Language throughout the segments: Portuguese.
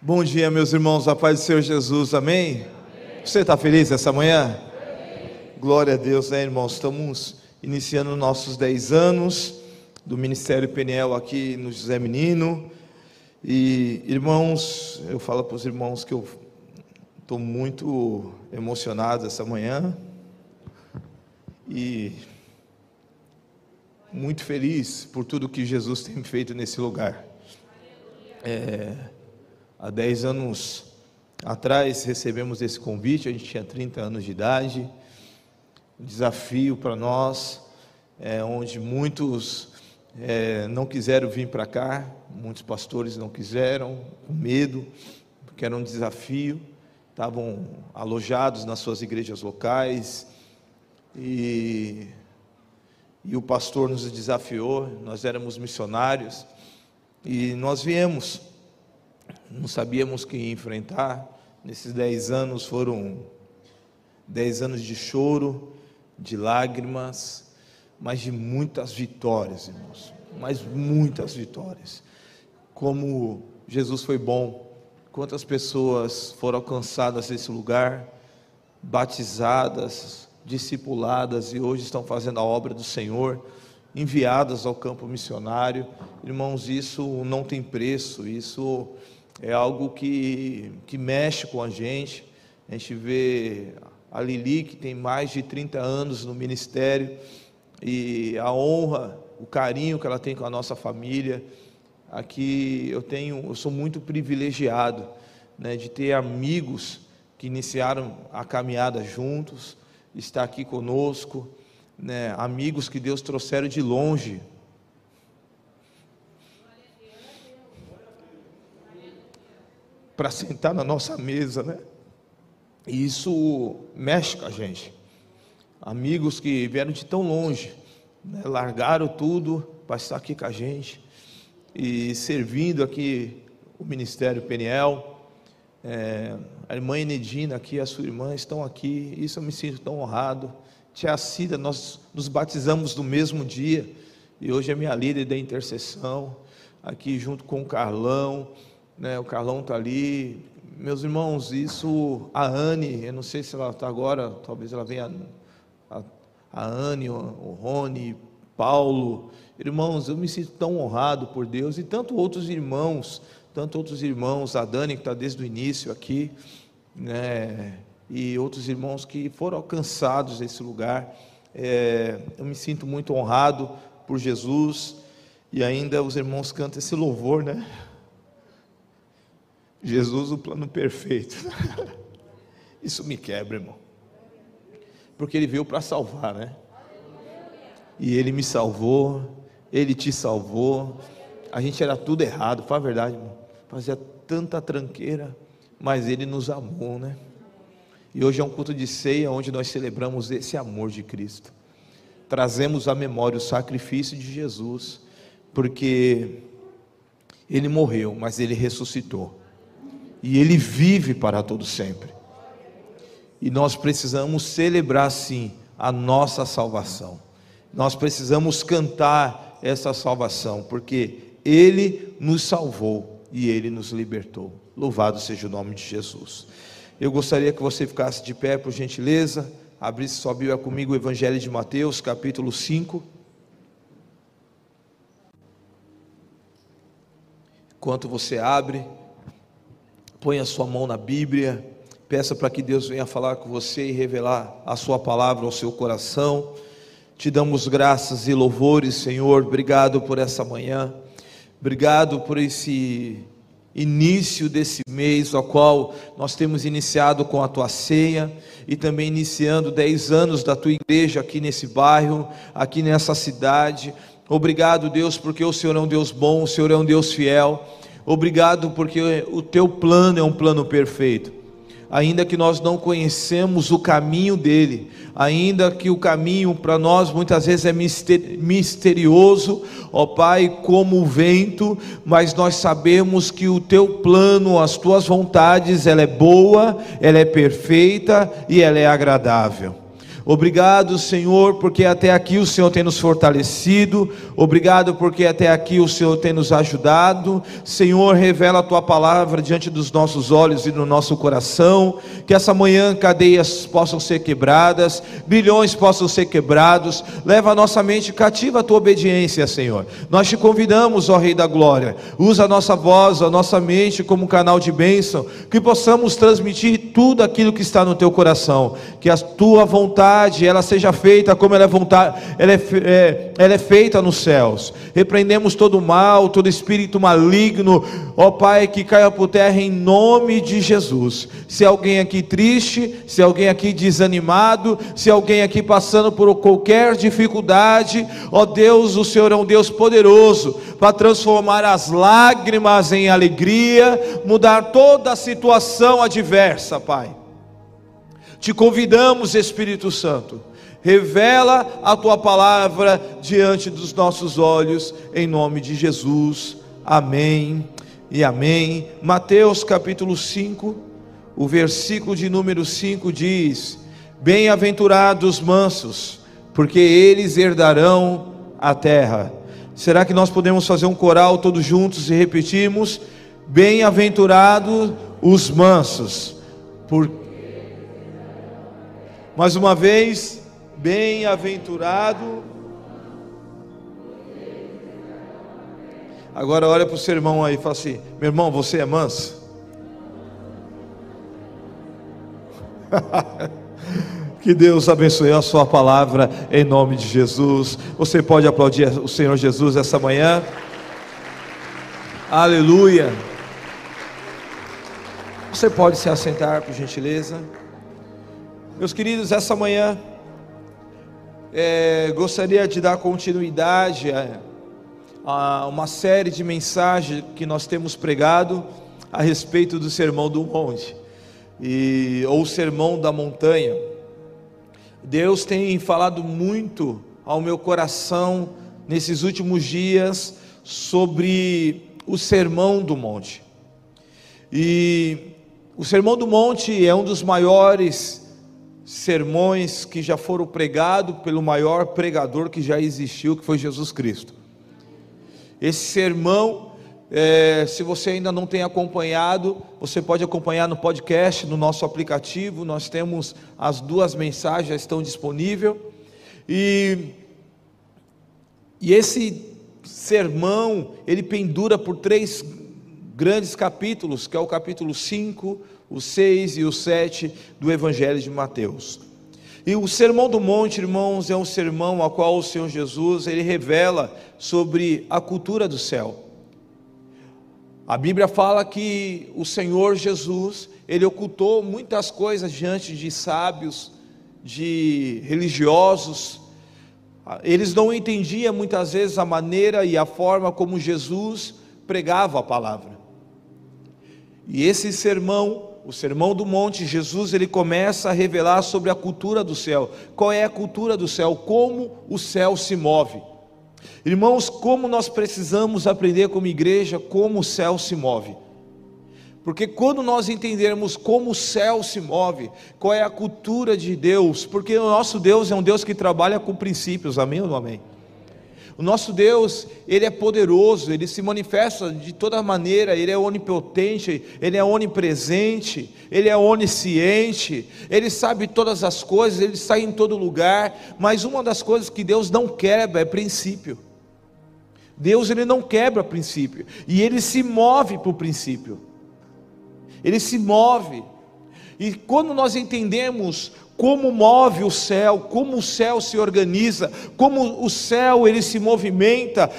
Bom dia, meus irmãos, a paz do Senhor Jesus, amém? amém. Você está feliz essa manhã? Amém. Glória a Deus, né, irmãos? Estamos iniciando nossos 10 anos do Ministério Peniel aqui no José Menino. E, irmãos, eu falo para os irmãos que eu estou muito emocionado essa manhã e muito feliz por tudo que Jesus tem feito nesse lugar. É, há 10 anos atrás recebemos esse convite, a gente tinha 30 anos de idade, um desafio para nós, é, onde muitos é, não quiseram vir para cá, muitos pastores não quiseram, com medo, porque era um desafio, estavam alojados nas suas igrejas locais, e, e o pastor nos desafiou, nós éramos missionários, e nós viemos, não sabíamos que enfrentar. Nesses dez anos foram dez anos de choro, de lágrimas, mas de muitas vitórias, irmãos. Mas muitas vitórias. Como Jesus foi bom, quantas pessoas foram alcançadas nesse lugar, batizadas, discipuladas e hoje estão fazendo a obra do Senhor enviadas ao campo missionário. Irmãos, isso não tem preço, isso é algo que, que mexe com a gente. A gente vê a Lili, que tem mais de 30 anos no ministério, e a honra, o carinho que ela tem com a nossa família. Aqui eu tenho, eu sou muito privilegiado né, de ter amigos que iniciaram a caminhada juntos, estar aqui conosco né, amigos que Deus trouxeram de longe. Para sentar na nossa mesa, né? E isso mexe com a gente. Amigos que vieram de tão longe, né, largaram tudo para estar aqui com a gente e servindo aqui o Ministério Peniel. É, a irmã Enedina aqui, a sua irmã estão aqui. Isso eu me sinto tão honrado. Tia Cida, nós nos batizamos no mesmo dia, e hoje é minha líder da intercessão, aqui junto com o Carlão, né, o Carlão está ali. Meus irmãos, isso, a Anne, eu não sei se ela está agora, talvez ela venha, a, a Anne, o, Rony, Paulo, irmãos, eu me sinto tão honrado por Deus, e tanto outros irmãos, tanto outros irmãos, a Dani que está desde o início aqui, né, e outros irmãos que foram alcançados nesse lugar. É, eu me sinto muito honrado por Jesus e ainda os irmãos cantam esse louvor, né? Jesus, o plano perfeito. Isso me quebra, irmão. Porque ele veio para salvar, né? E ele me salvou, ele te salvou. A gente era tudo errado, foi a verdade, irmão. Fazia tanta tranqueira, mas ele nos amou, né? E hoje é um culto de ceia onde nós celebramos esse amor de Cristo. Trazemos à memória o sacrifício de Jesus, porque ele morreu, mas ele ressuscitou. E ele vive para todo sempre. E nós precisamos celebrar sim a nossa salvação. Nós precisamos cantar essa salvação, porque ele nos salvou e ele nos libertou. Louvado seja o nome de Jesus. Eu gostaria que você ficasse de pé, por gentileza, abrisse sua Bíblia comigo, o Evangelho de Mateus, capítulo 5. Enquanto você abre, põe a sua mão na Bíblia, peça para que Deus venha falar com você e revelar a sua palavra ao seu coração. Te damos graças e louvores, Senhor. Obrigado por essa manhã. Obrigado por esse início desse mês, ao qual nós temos iniciado com a tua ceia e também iniciando 10 anos da tua igreja aqui nesse bairro, aqui nessa cidade. Obrigado, Deus, porque o Senhor é um Deus bom, o Senhor é um Deus fiel. Obrigado porque o teu plano é um plano perfeito ainda que nós não conhecemos o caminho dele, ainda que o caminho para nós muitas vezes é misterioso, ó Pai, como o vento, mas nós sabemos que o teu plano, as tuas vontades, ela é boa, ela é perfeita e ela é agradável. Obrigado, Senhor, porque até aqui o Senhor tem nos fortalecido. Obrigado porque até aqui o Senhor tem nos ajudado. Senhor, revela a tua palavra diante dos nossos olhos e no nosso coração. Que essa manhã cadeias possam ser quebradas, bilhões possam ser quebrados. Leva a nossa mente cativa a tua obediência, Senhor. Nós te convidamos, ó Rei da Glória. Usa a nossa voz, a nossa mente como canal de bênção, que possamos transmitir tudo aquilo que está no teu coração. Que a tua vontade vontade ela seja feita como ela é, vontade, ela é, é, ela é feita nos céus. Repreendemos todo mal, todo espírito maligno, ó Pai, que caia por terra em nome de Jesus. Se alguém aqui triste, se alguém aqui desanimado, se alguém aqui passando por qualquer dificuldade, ó Deus, o Senhor é um Deus poderoso para transformar as lágrimas em alegria, mudar toda a situação adversa, Pai. Te convidamos, Espírito Santo, revela a tua palavra diante dos nossos olhos, em nome de Jesus. Amém e amém. Mateus capítulo 5, o versículo de número 5 diz: Bem-aventurados mansos, porque eles herdarão a terra. Será que nós podemos fazer um coral todos juntos e repetirmos? Bem-aventurados os mansos, porque mais uma vez, bem-aventurado. Agora olha para o seu irmão aí e fala assim: meu irmão, você é manso? que Deus abençoe a sua palavra em nome de Jesus. Você pode aplaudir o Senhor Jesus essa manhã. Aleluia. Você pode se assentar, por gentileza. Meus queridos, essa manhã é, gostaria de dar continuidade a, a, uma série de mensagens que nós temos pregado a respeito do Sermão do Monte e, ou Sermão da Montanha. Deus tem falado muito ao meu coração nesses últimos dias sobre o Sermão do Monte. E o Sermão do Monte é um dos maiores sermões que já foram pregados pelo maior pregador que já existiu, que foi Jesus Cristo. Esse sermão, é, se você ainda não tem acompanhado, você pode acompanhar no podcast, no nosso aplicativo. Nós temos as duas mensagens, já estão disponíveis. E, e esse sermão, ele pendura por três grandes capítulos, que é o capítulo 5, o 6 e o 7 do Evangelho de Mateus. E o Sermão do Monte, irmãos, é um sermão ao qual o Senhor Jesus ele revela sobre a cultura do céu. A Bíblia fala que o Senhor Jesus, ele ocultou muitas coisas diante de sábios, de religiosos. Eles não entendiam muitas vezes a maneira e a forma como Jesus pregava a palavra. E esse sermão o Sermão do Monte, Jesus ele começa a revelar sobre a cultura do céu. Qual é a cultura do céu? Como o céu se move. Irmãos, como nós precisamos aprender como igreja como o céu se move. Porque quando nós entendermos como o céu se move, qual é a cultura de Deus, porque o nosso Deus é um Deus que trabalha com princípios, amém ou não amém? O nosso Deus, Ele é poderoso, Ele se manifesta de toda maneira, Ele é onipotente, Ele é onipresente, Ele é onisciente, Ele sabe todas as coisas, Ele está em todo lugar, mas uma das coisas que Deus não quebra é princípio. Deus ele não quebra princípio, e Ele se move para o princípio, Ele se move, e quando nós entendemos como move o céu, como o céu se organiza, como o céu ele se movimenta.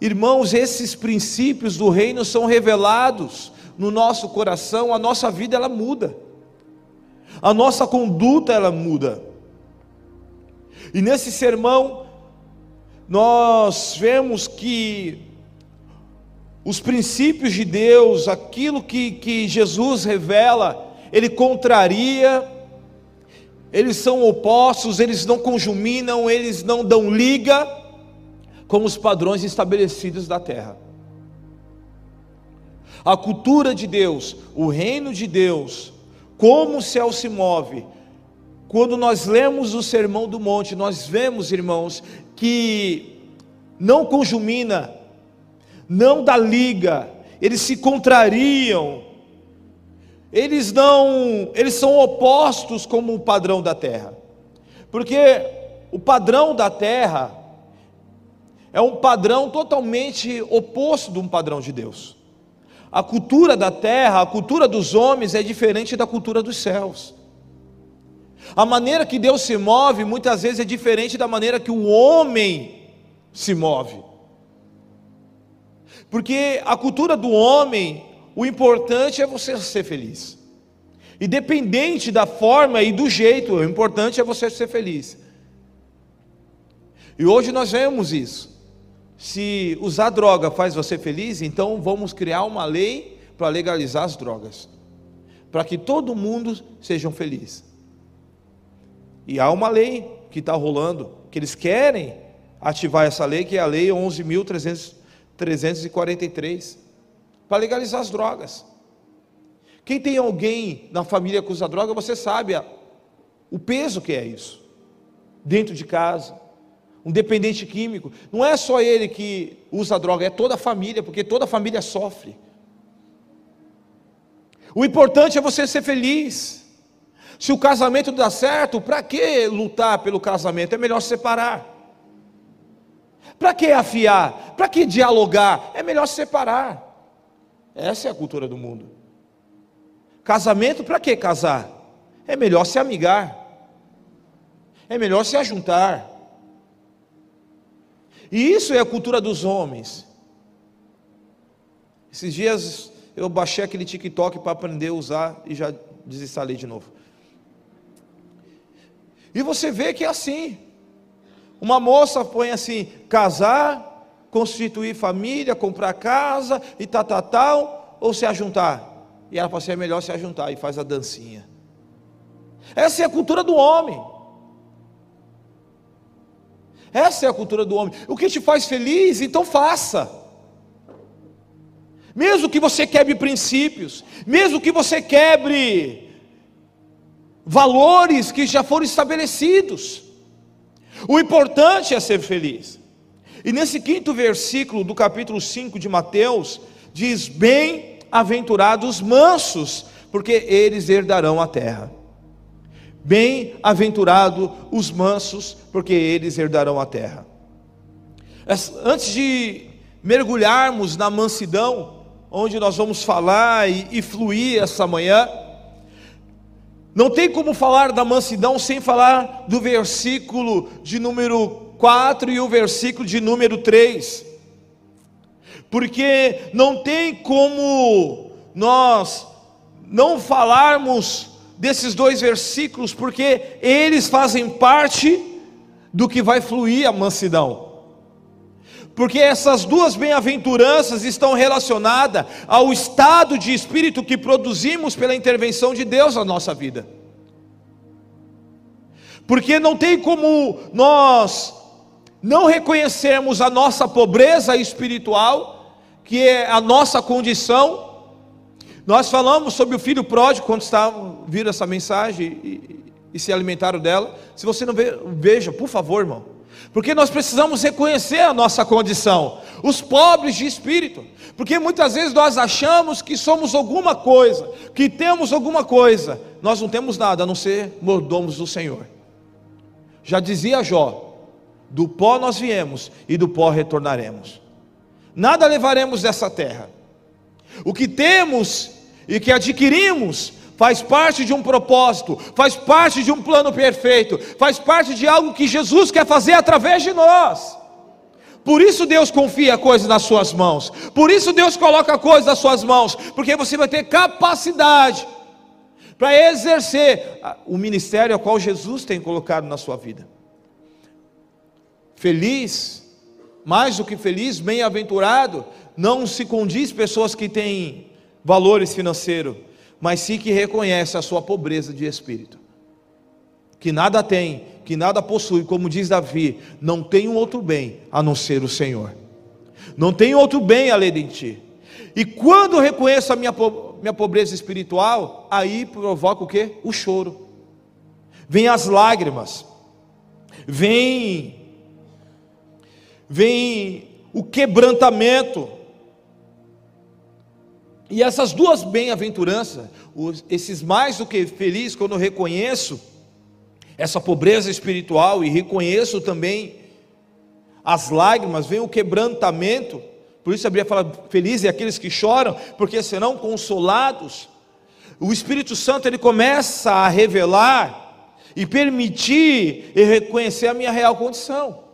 Irmãos, esses princípios do reino são revelados no nosso coração, a nossa vida ela muda. A nossa conduta ela muda. E nesse sermão nós vemos que os princípios de Deus, aquilo que, que Jesus revela, ele contraria eles são opostos, eles não conjuminam, eles não dão liga com os padrões estabelecidos da terra. A cultura de Deus, o reino de Deus, como o céu se move, quando nós lemos o Sermão do Monte, nós vemos, irmãos, que não conjumina, não dá liga, eles se contrariam, eles não, eles são opostos como o padrão da terra. Porque o padrão da terra é um padrão totalmente oposto de um padrão de Deus. A cultura da terra, a cultura dos homens é diferente da cultura dos céus. A maneira que Deus se move muitas vezes é diferente da maneira que o homem se move. Porque a cultura do homem, o importante é você ser feliz. Independente da forma e do jeito, o importante é você ser feliz. E hoje nós vemos isso. Se usar droga faz você feliz, então vamos criar uma lei para legalizar as drogas, para que todo mundo seja feliz. E há uma lei que está rolando, que eles querem ativar essa lei, que é a lei 11.343, para legalizar as drogas. Quem tem alguém na família que usa droga, você sabe o peso que é isso, dentro de casa um dependente químico. Não é só ele que usa droga, é toda a família, porque toda a família sofre. O importante é você ser feliz. Se o casamento dá certo, para que lutar pelo casamento? É melhor separar. Para que afiar? Para que dialogar? É melhor separar. Essa é a cultura do mundo. Casamento, para que casar? É melhor se amigar. É melhor se ajuntar. E isso é a cultura dos homens. Esses dias eu baixei aquele TikTok para aprender a usar e já desinstalei de novo. E você vê que é assim. Uma moça põe assim: casar, constituir família, comprar casa e tal, tal, tal, ou se ajuntar. E ela fala assim: é melhor se ajuntar e faz a dancinha. Essa é a cultura do homem. Essa é a cultura do homem. O que te faz feliz, então faça. Mesmo que você quebre princípios, mesmo que você quebre valores que já foram estabelecidos. O importante é ser feliz. E nesse quinto versículo do capítulo 5 de Mateus, diz: Bem-aventurados mansos, porque eles herdarão a terra. Bem-aventurado os mansos, porque eles herdarão a terra. Antes de mergulharmos na mansidão, onde nós vamos falar e, e fluir essa manhã, não tem como falar da mansidão sem falar do versículo de número 4 e o versículo de número 3. Porque não tem como nós não falarmos desses dois versículos, porque eles fazem parte do que vai fluir a mansidão. Porque essas duas bem-aventuranças estão relacionadas ao estado de espírito que produzimos pela intervenção de Deus na nossa vida. Porque não tem como nós não reconhecermos a nossa pobreza espiritual, que é a nossa condição, nós falamos sobre o filho pródigo quando estavam, viram essa mensagem e, e se alimentaram dela. Se você não vê, veja, por favor, irmão. Porque nós precisamos reconhecer a nossa condição, os pobres de espírito, porque muitas vezes nós achamos que somos alguma coisa, que temos alguma coisa, nós não temos nada a não ser mordomos do Senhor. Já dizia Jó: do pó nós viemos e do pó retornaremos, nada levaremos dessa terra, o que temos e que adquirimos faz parte de um propósito, faz parte de um plano perfeito, faz parte de algo que Jesus quer fazer através de nós. Por isso Deus confia coisas nas suas mãos. Por isso Deus coloca coisas nas suas mãos, porque você vai ter capacidade para exercer o ministério ao qual Jesus tem colocado na sua vida. Feliz, mais do que feliz, bem-aventurado, não se condiz pessoas que têm valores financeiros, mas sim que reconhece a sua pobreza de espírito. Que nada tem, que nada possui, como diz Davi, não tem outro bem a não ser o Senhor. Não tem outro bem além de ti. E quando eu reconheço a minha, minha pobreza espiritual, aí provoca o que? O choro. vem as lágrimas, vem vem o quebrantamento. E essas duas bem-aventuranças, esses mais do que felizes, quando eu reconheço essa pobreza espiritual e reconheço também as lágrimas, vem o quebrantamento. Por isso a Bíblia fala: felizes aqueles que choram, porque serão consolados. O Espírito Santo ele começa a revelar e permitir e reconhecer a minha real condição.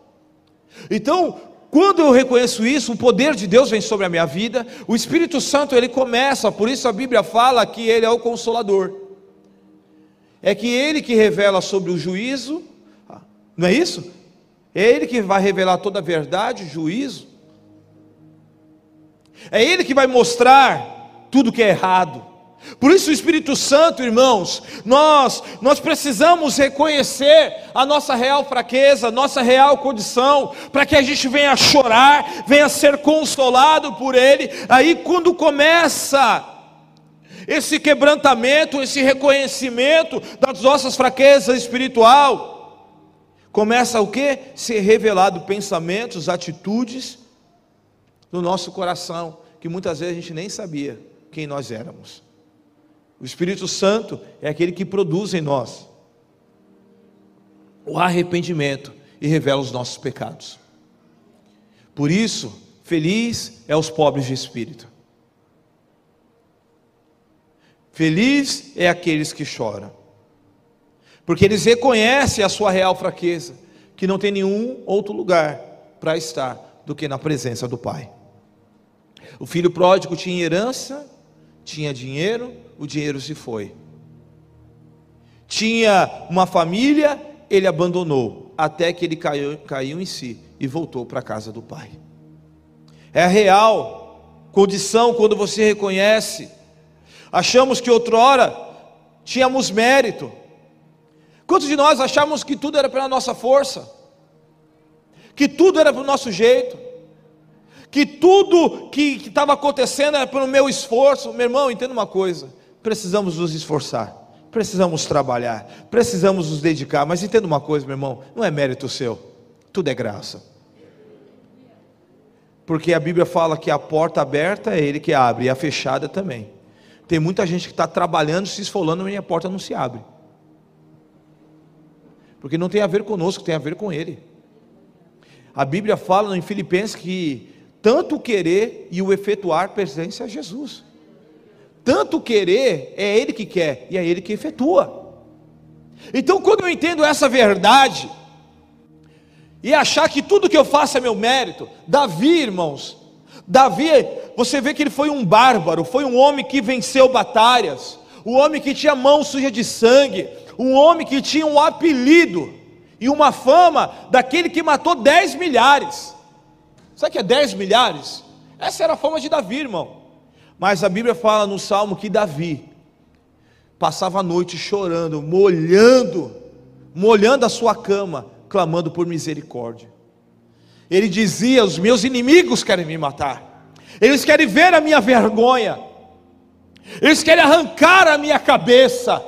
Então, quando eu reconheço isso, o poder de Deus vem sobre a minha vida, o Espírito Santo ele começa, por isso a Bíblia fala que ele é o consolador. É que ele que revela sobre o juízo, não é isso? É ele que vai revelar toda a verdade, juízo. É ele que vai mostrar tudo que é errado. Por isso o Espírito Santo, irmãos, nós nós precisamos reconhecer a nossa real fraqueza, nossa real condição, para que a gente venha chorar, venha ser consolado por ele. Aí quando começa esse quebrantamento, esse reconhecimento das nossas fraquezas espiritual, começa o que? Ser revelado pensamentos, atitudes no nosso coração, que muitas vezes a gente nem sabia quem nós éramos. O Espírito Santo é aquele que produz em nós o arrependimento e revela os nossos pecados. Por isso, feliz é os pobres de espírito. Feliz é aqueles que choram, porque eles reconhecem a sua real fraqueza, que não tem nenhum outro lugar para estar do que na presença do Pai. O filho pródigo tinha herança, tinha dinheiro, o dinheiro se foi. Tinha uma família, ele abandonou, até que ele caiu, caiu em si e voltou para a casa do pai. É a real condição quando você reconhece. Achamos que outrora tínhamos mérito. Quantos de nós achamos que tudo era pela nossa força? Que tudo era pelo nosso jeito? Que tudo que estava acontecendo era pelo meu esforço? Meu irmão, entenda uma coisa: precisamos nos esforçar, precisamos trabalhar, precisamos nos dedicar. Mas entenda uma coisa, meu irmão: não é mérito seu, tudo é graça. Porque a Bíblia fala que a porta aberta é Ele que abre, e a fechada também. Tem muita gente que está trabalhando, se esfolando, e a porta não se abre. Porque não tem a ver conosco, tem a ver com Ele. A Bíblia fala em Filipenses que tanto o querer e o efetuar pertence a Jesus tanto querer, é Ele que quer e é Ele que efetua. Então, quando eu entendo essa verdade, e achar que tudo que eu faço é meu mérito, Davi, irmãos, Davi, você vê que ele foi um bárbaro, foi um homem que venceu batalhas, um homem que tinha mão suja de sangue, um homem que tinha um apelido e uma fama daquele que matou 10 milhares. Sabe o que é 10 milhares? Essa era a fama de Davi, irmão. Mas a Bíblia fala no Salmo que Davi passava a noite chorando, molhando, molhando a sua cama, clamando por misericórdia. Ele dizia: Os meus inimigos querem me matar, eles querem ver a minha vergonha, eles querem arrancar a minha cabeça,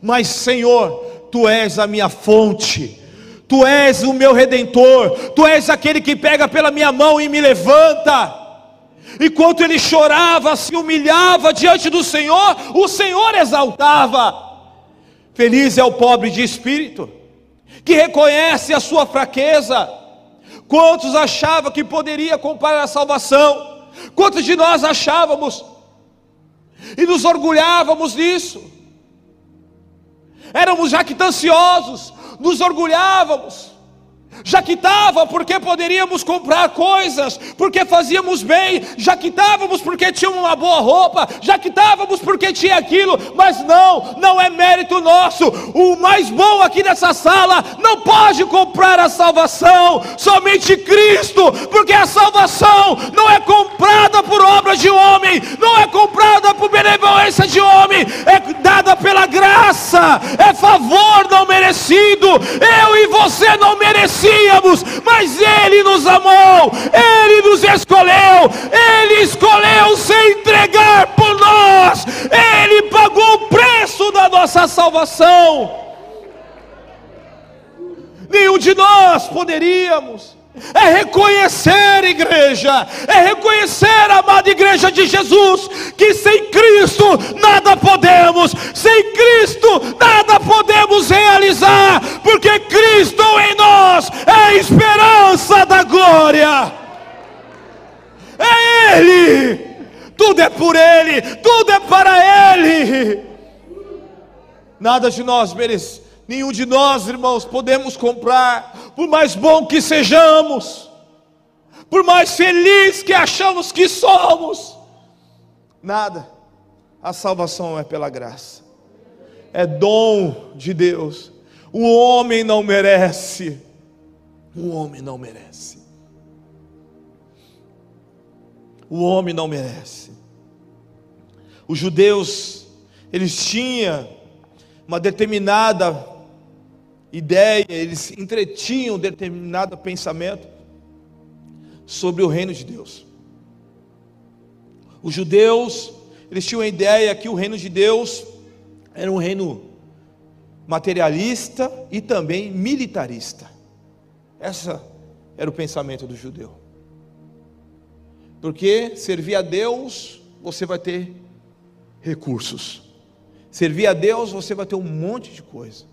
mas Senhor, Tu és a minha fonte, Tu és o meu redentor, Tu és aquele que pega pela minha mão e me levanta. Enquanto ele chorava, se humilhava diante do Senhor, o Senhor exaltava. Feliz é o pobre de espírito, que reconhece a sua fraqueza. Quantos achavam que poderia comprar a salvação? Quantos de nós achávamos e nos orgulhávamos disso? Éramos jactanciosos, nos orgulhávamos já quitava porque poderíamos comprar coisas, porque fazíamos bem, já quitávamos porque tínhamos uma boa roupa, já quitávamos porque tinha aquilo, mas não, não é mérito nosso. O mais bom aqui nessa sala não pode comprar a salvação, somente Cristo, porque a salvação não é comprada por obras de homem, não é comprada por benevolência de homem, é dada pela graça, é favor não merecido. Eu e você não merecemos merecíamos, mas Ele nos amou, Ele nos escolheu, Ele escolheu se entregar por nós, Ele pagou o preço da nossa salvação. Nenhum de nós poderíamos é reconhecer, igreja, é reconhecer, amada igreja de Jesus, que sem Cristo nada podemos, sem Cristo nada podemos realizar, porque Cristo em nós é a esperança da glória, é Ele, tudo é por Ele, tudo é para Ele, nada de nós merece, nenhum de nós, irmãos, podemos comprar por mais bom que sejamos, por mais feliz que achamos que somos, nada, a salvação é pela graça, é dom de Deus, o homem não merece, o homem não merece, o homem não merece. Os judeus, eles tinham uma determinada ideia, eles entretinham determinado pensamento sobre o reino de Deus. Os judeus, eles tinham a ideia que o reino de Deus era um reino materialista e também militarista. Essa era o pensamento do judeu. Porque servir a Deus, você vai ter recursos. Servir a Deus, você vai ter um monte de coisa.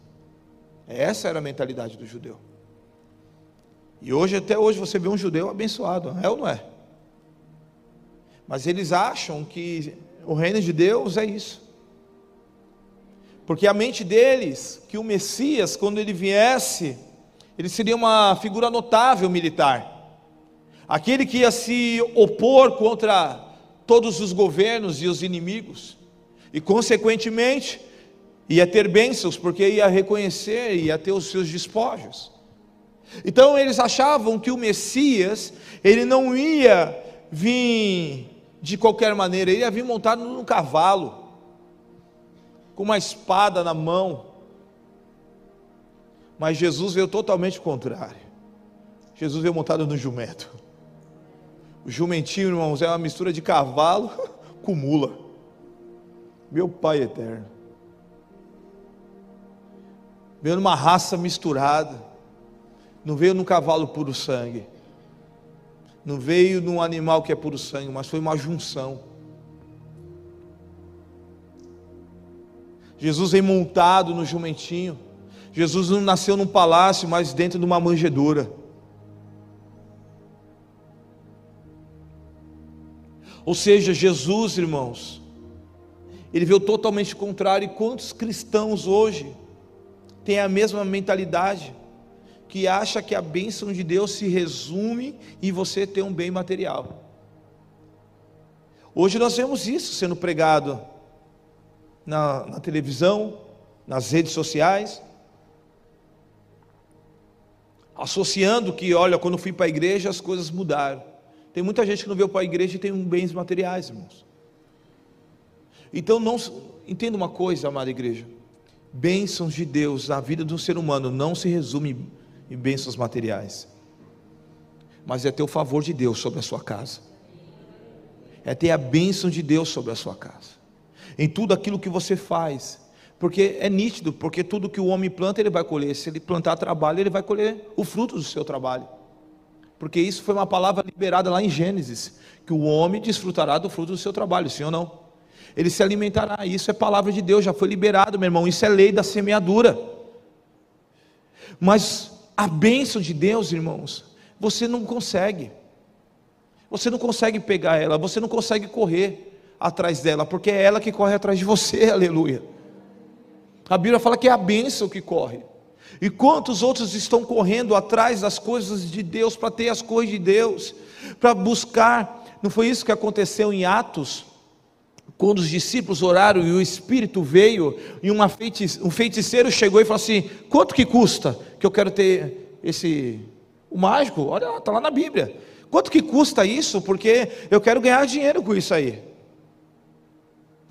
Essa era a mentalidade do judeu. E hoje, até hoje, você vê um judeu abençoado, é ou não é? Mas eles acham que o reino de Deus é isso. Porque a mente deles, que o Messias, quando ele viesse, ele seria uma figura notável militar. Aquele que ia se opor contra todos os governos e os inimigos. E, consequentemente, ia ter bênçãos, porque ia reconhecer, ia ter os seus despojos. Então eles achavam que o Messias, ele não ia vir de qualquer maneira, ele ia vir montado num cavalo, com uma espada na mão. Mas Jesus veio totalmente contrário. Jesus veio montado no jumento. O jumentinho, irmãos, é uma mistura de cavalo com mula. Meu Pai eterno veio numa raça misturada, não veio num cavalo puro sangue, não veio num animal que é puro sangue, mas foi uma junção. Jesus veio montado no jumentinho. Jesus não nasceu num palácio, mas dentro de uma manjedoura. Ou seja, Jesus, irmãos, ele veio totalmente contrário. E quantos cristãos hoje tem a mesma mentalidade, que acha que a bênção de Deus se resume em você ter um bem material. Hoje nós vemos isso sendo pregado na, na televisão, nas redes sociais, associando que, olha, quando fui para a igreja as coisas mudaram. Tem muita gente que não veio para a igreja e tem bens materiais, irmãos. Então não entenda uma coisa, amada igreja bênçãos de Deus na vida de um ser humano não se resume em bênçãos materiais, mas é ter o favor de Deus sobre a sua casa, é ter a bênção de Deus sobre a sua casa, em tudo aquilo que você faz, porque é nítido, porque tudo que o homem planta ele vai colher, se ele plantar trabalho, ele vai colher o fruto do seu trabalho, porque isso foi uma palavra liberada lá em Gênesis, que o homem desfrutará do fruto do seu trabalho, sim ou não? Ele se alimentará. Isso é palavra de Deus, já foi liberado, meu irmão. Isso é lei da semeadura. Mas a bênção de Deus, irmãos, você não consegue. Você não consegue pegar ela, você não consegue correr atrás dela, porque é ela que corre atrás de você, aleluia. A Bíblia fala que é a bênção que corre. E quantos outros estão correndo atrás das coisas de Deus, para ter as coisas de Deus, para buscar. Não foi isso que aconteceu em Atos? Quando os discípulos oraram e o Espírito veio, e uma feitice, um feiticeiro chegou e falou assim: quanto que custa que eu quero ter esse. O mágico, olha, está lá na Bíblia. Quanto que custa isso? Porque eu quero ganhar dinheiro com isso aí.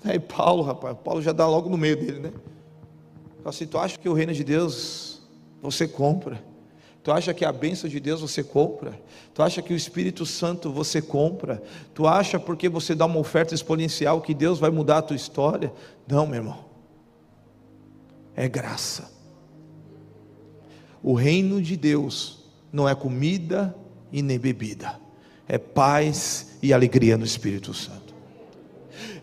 Aí Paulo, rapaz, Paulo já dá logo no meio dele, né? Fala assim: tu acha que o reino de Deus você compra? Tu acha que a bênção de Deus você compra? Tu acha que o Espírito Santo você compra? Tu acha porque você dá uma oferta exponencial que Deus vai mudar a tua história? Não, meu irmão. É graça. O reino de Deus não é comida e nem bebida, é paz e alegria no Espírito Santo.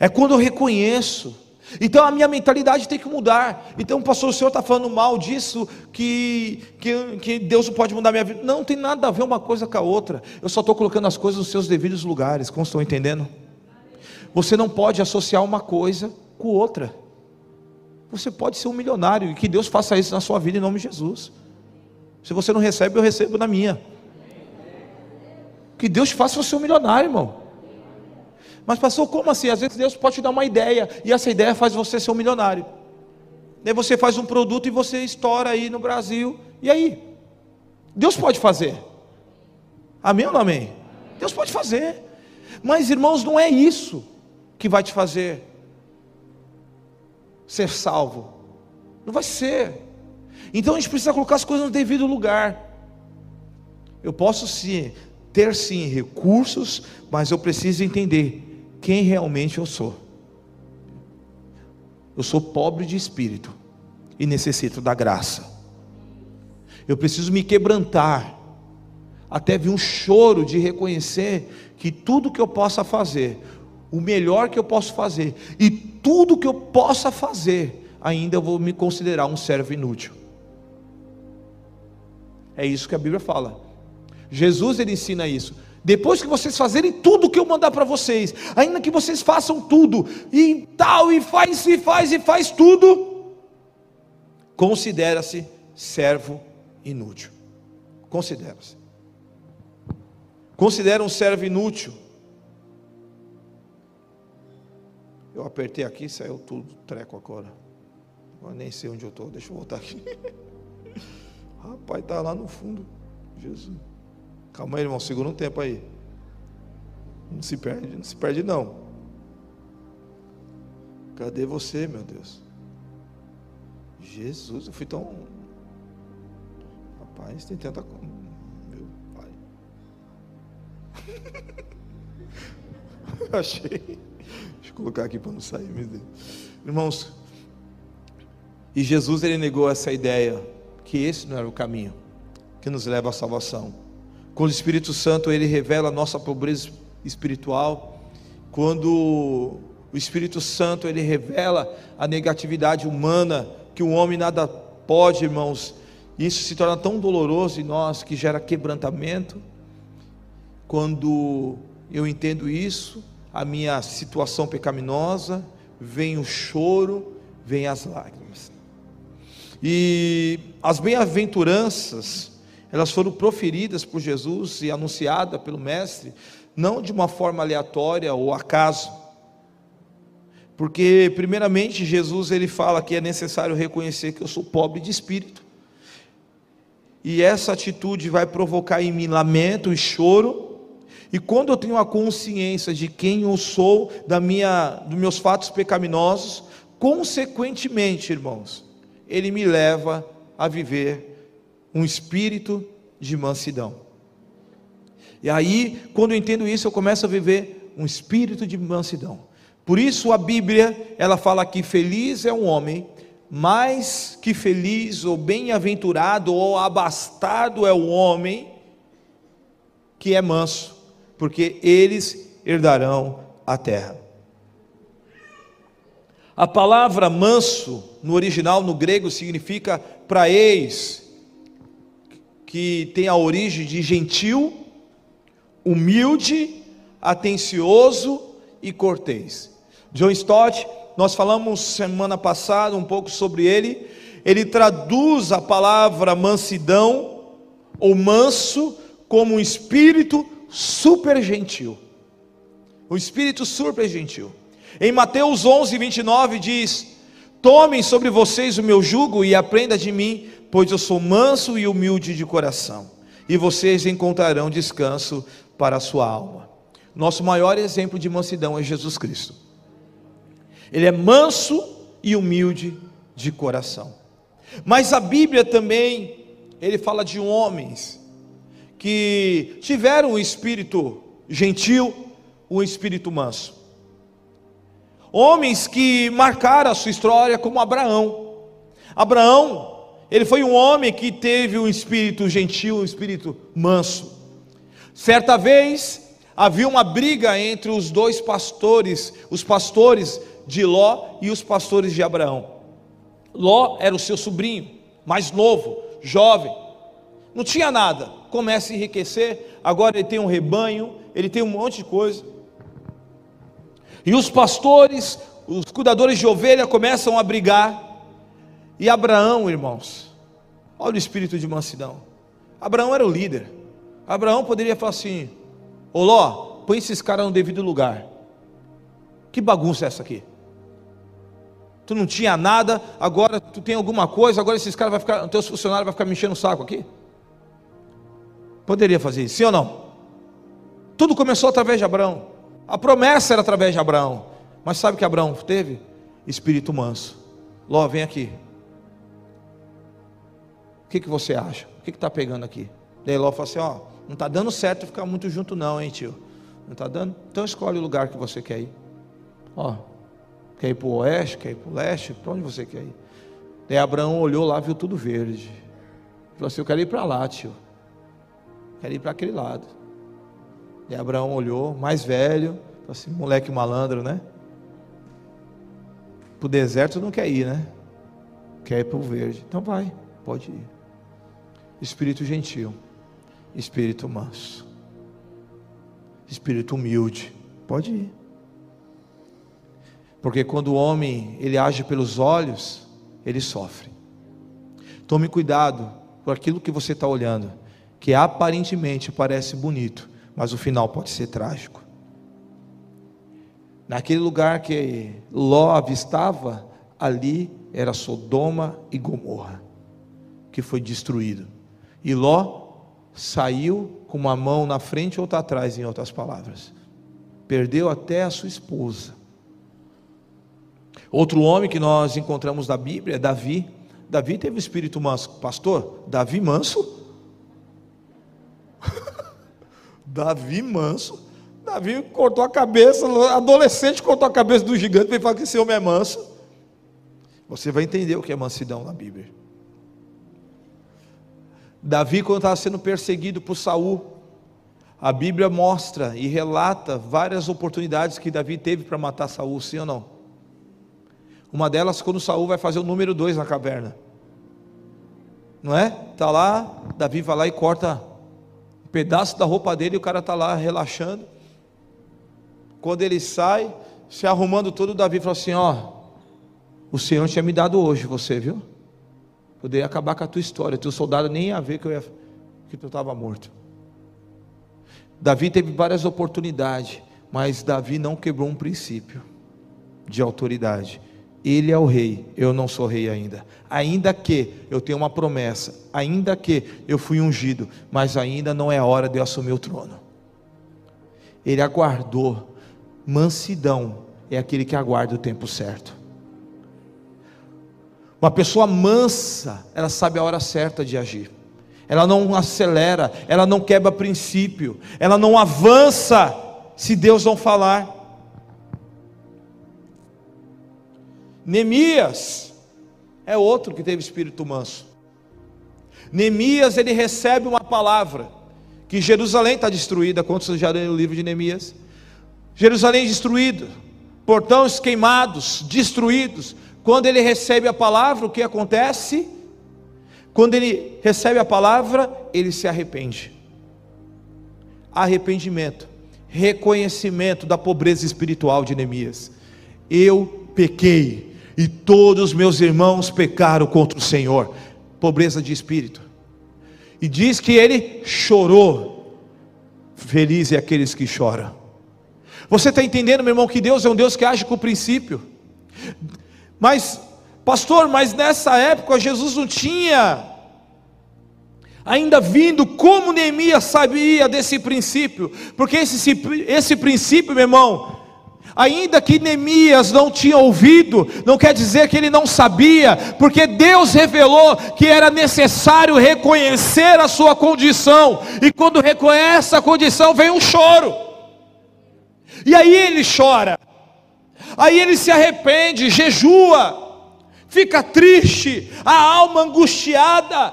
É quando eu reconheço. Então a minha mentalidade tem que mudar. Então, pastor, o senhor está falando mal disso, que, que, que Deus não pode mudar minha vida. Não tem nada a ver uma coisa com a outra. Eu só estou colocando as coisas nos seus devidos lugares. Como estão entendendo? Você não pode associar uma coisa com outra. Você pode ser um milionário e que Deus faça isso na sua vida em nome de Jesus. Se você não recebe, eu recebo na minha. Que Deus faça você um milionário, irmão. Mas pastor, como assim? Às vezes Deus pode te dar uma ideia e essa ideia faz você ser um milionário. Daí você faz um produto e você estoura aí no Brasil. E aí? Deus pode fazer. Amém ou não amém? Deus pode fazer. Mas irmãos, não é isso que vai te fazer ser salvo. Não vai ser. Então a gente precisa colocar as coisas no devido lugar. Eu posso sim ter sim recursos, mas eu preciso entender quem realmente eu sou. Eu sou pobre de espírito e necessito da graça. Eu preciso me quebrantar, até vir um choro de reconhecer que tudo que eu possa fazer, o melhor que eu posso fazer, e tudo que eu possa fazer, ainda eu vou me considerar um servo inútil. É isso que a Bíblia fala. Jesus ele ensina isso. Depois que vocês fazerem tudo o que eu mandar para vocês, ainda que vocês façam tudo, e tal, e faz, e faz, e faz tudo, considera-se servo inútil. Considera-se. Considera um servo inútil. Eu apertei aqui, saiu tudo treco agora. Agora nem sei onde eu estou, deixa eu voltar aqui. Rapaz, está lá no fundo. Jesus. Calma aí, irmão, segura um tempo aí. Não se perde, não se perde não. Cadê você, meu Deus? Jesus, eu fui tão. Rapaz, tem tanta coisa. Meu pai. Achei. Deixa eu colocar aqui para não sair, meu Deus. Irmãos, e Jesus ele negou essa ideia que esse não era o caminho que nos leva à salvação. Quando o Espírito Santo ele revela a nossa pobreza espiritual, quando o Espírito Santo ele revela a negatividade humana que o homem nada pode, irmãos, isso se torna tão doloroso em nós que gera quebrantamento. Quando eu entendo isso, a minha situação pecaminosa, vem o choro, vem as lágrimas. E as bem-aventuranças elas foram proferidas por Jesus e anunciadas pelo Mestre, não de uma forma aleatória ou acaso. Porque, primeiramente, Jesus ele fala que é necessário reconhecer que eu sou pobre de espírito. E essa atitude vai provocar em mim lamento e choro. E quando eu tenho a consciência de quem eu sou, da minha, dos meus fatos pecaminosos, consequentemente, irmãos, ele me leva a viver um espírito de mansidão. E aí, quando eu entendo isso, eu começo a viver um espírito de mansidão. Por isso a Bíblia, ela fala que feliz é um homem, mais que feliz ou bem-aventurado ou abastado é o homem que é manso, porque eles herdarão a terra. A palavra manso, no original, no grego, significa praeis, que tem a origem de gentil, humilde, atencioso e cortês. John Stott, nós falamos semana passada um pouco sobre ele. Ele traduz a palavra mansidão ou manso como um espírito super gentil. O espírito super gentil. Em Mateus 11, 29 diz: Tomem sobre vocês o meu jugo e aprenda de mim, pois eu sou manso e humilde de coração, e vocês encontrarão descanso para a sua alma. Nosso maior exemplo de mansidão é Jesus Cristo. Ele é manso e humilde de coração. Mas a Bíblia também, ele fala de homens que tiveram um espírito gentil, um espírito manso. Homens que marcaram a sua história como Abraão. Abraão, ele foi um homem que teve um espírito gentil, um espírito manso. Certa vez havia uma briga entre os dois pastores, os pastores de Ló e os pastores de Abraão. Ló era o seu sobrinho, mais novo, jovem, não tinha nada, começa a enriquecer, agora ele tem um rebanho, ele tem um monte de coisa. E os pastores, os cuidadores de ovelha começam a brigar. E Abraão, irmãos, olha o espírito de mansidão. Abraão era o líder. Abraão poderia falar assim: Ô Ló, põe esses caras no devido lugar. Que bagunça é essa aqui? Tu não tinha nada, agora tu tem alguma coisa, agora esses caras vai ficar, teus funcionários vai ficar me enchendo o saco aqui? Poderia fazer isso, sim ou não? Tudo começou através de Abraão. A promessa era através de Abraão. Mas sabe o que Abraão teve? Espírito manso. Ló, vem aqui. O que, que você acha? O que está pegando aqui? Daí Ló falou assim: ó, não está dando certo ficar muito junto, não, hein, tio? Não está dando? Então escolhe o lugar que você quer ir. Ó, quer ir para o oeste, quer ir para o leste? Para onde você quer ir? Daí Abraão olhou lá, viu tudo verde. Falou assim: eu quero ir para lá, tio. Quero ir para aquele lado. E Abraão olhou, mais velho, falou assim: moleque malandro, né? Para o deserto não quer ir, né? Quer ir para o verde. Então vai, pode ir. Espírito gentil, espírito manso, espírito humilde, pode ir. Porque quando o homem ele age pelos olhos, ele sofre. Tome cuidado com aquilo que você está olhando, que aparentemente parece bonito, mas o final pode ser trágico. Naquele lugar que Ló avistava, ali era Sodoma e Gomorra, que foi destruído. E Ló saiu com uma mão na frente e outra atrás, em outras palavras. Perdeu até a sua esposa. Outro homem que nós encontramos na Bíblia é Davi. Davi teve o espírito manso. Pastor, Davi manso? Davi manso. Davi cortou a cabeça, adolescente cortou a cabeça do gigante, veio falar que esse homem é manso. Você vai entender o que é mansidão na Bíblia. Davi, quando estava sendo perseguido por Saul, a Bíblia mostra e relata várias oportunidades que Davi teve para matar Saul, sim ou não? Uma delas, quando Saul vai fazer o número dois na caverna. Não é? Está lá, Davi vai lá e corta pedaço da roupa dele e o cara está lá relaxando. Quando ele sai, se arrumando todo, Davi falou assim: Ó, o Senhor tinha me dado hoje, você viu? Poderia acabar com a tua história, teu soldado nem ia ver que, eu ia, que tu estava morto. Davi teve várias oportunidades, mas Davi não quebrou um princípio de autoridade. Ele é o rei, eu não sou rei ainda. Ainda que eu tenha uma promessa, ainda que eu fui ungido, mas ainda não é hora de eu assumir o trono. Ele aguardou. Mansidão é aquele que aguarda o tempo certo. Uma pessoa mansa, ela sabe a hora certa de agir. Ela não acelera, ela não quebra princípio, ela não avança se Deus não falar. Neemias é outro que teve espírito manso. Neemias ele recebe uma palavra que Jerusalém está destruída. Quantos já leram o livro de Neemias? Jerusalém destruído, portões queimados, destruídos. Quando ele recebe a palavra, o que acontece? Quando ele recebe a palavra, ele se arrepende. Arrependimento, reconhecimento da pobreza espiritual de Neemias. Eu pequei, e todos os meus irmãos pecaram contra o Senhor. Pobreza de espírito. E diz que ele chorou. Feliz é aqueles que choram. Você está entendendo, meu irmão, que Deus é um Deus que age com o princípio. Mas, pastor, mas nessa época Jesus não tinha ainda vindo como Neemias sabia desse princípio, porque esse, esse princípio, meu irmão, Ainda que Neemias não tinha ouvido, não quer dizer que ele não sabia, porque Deus revelou que era necessário reconhecer a sua condição, e quando reconhece a condição, vem um choro, e aí ele chora, aí ele se arrepende, jejua, fica triste, a alma angustiada.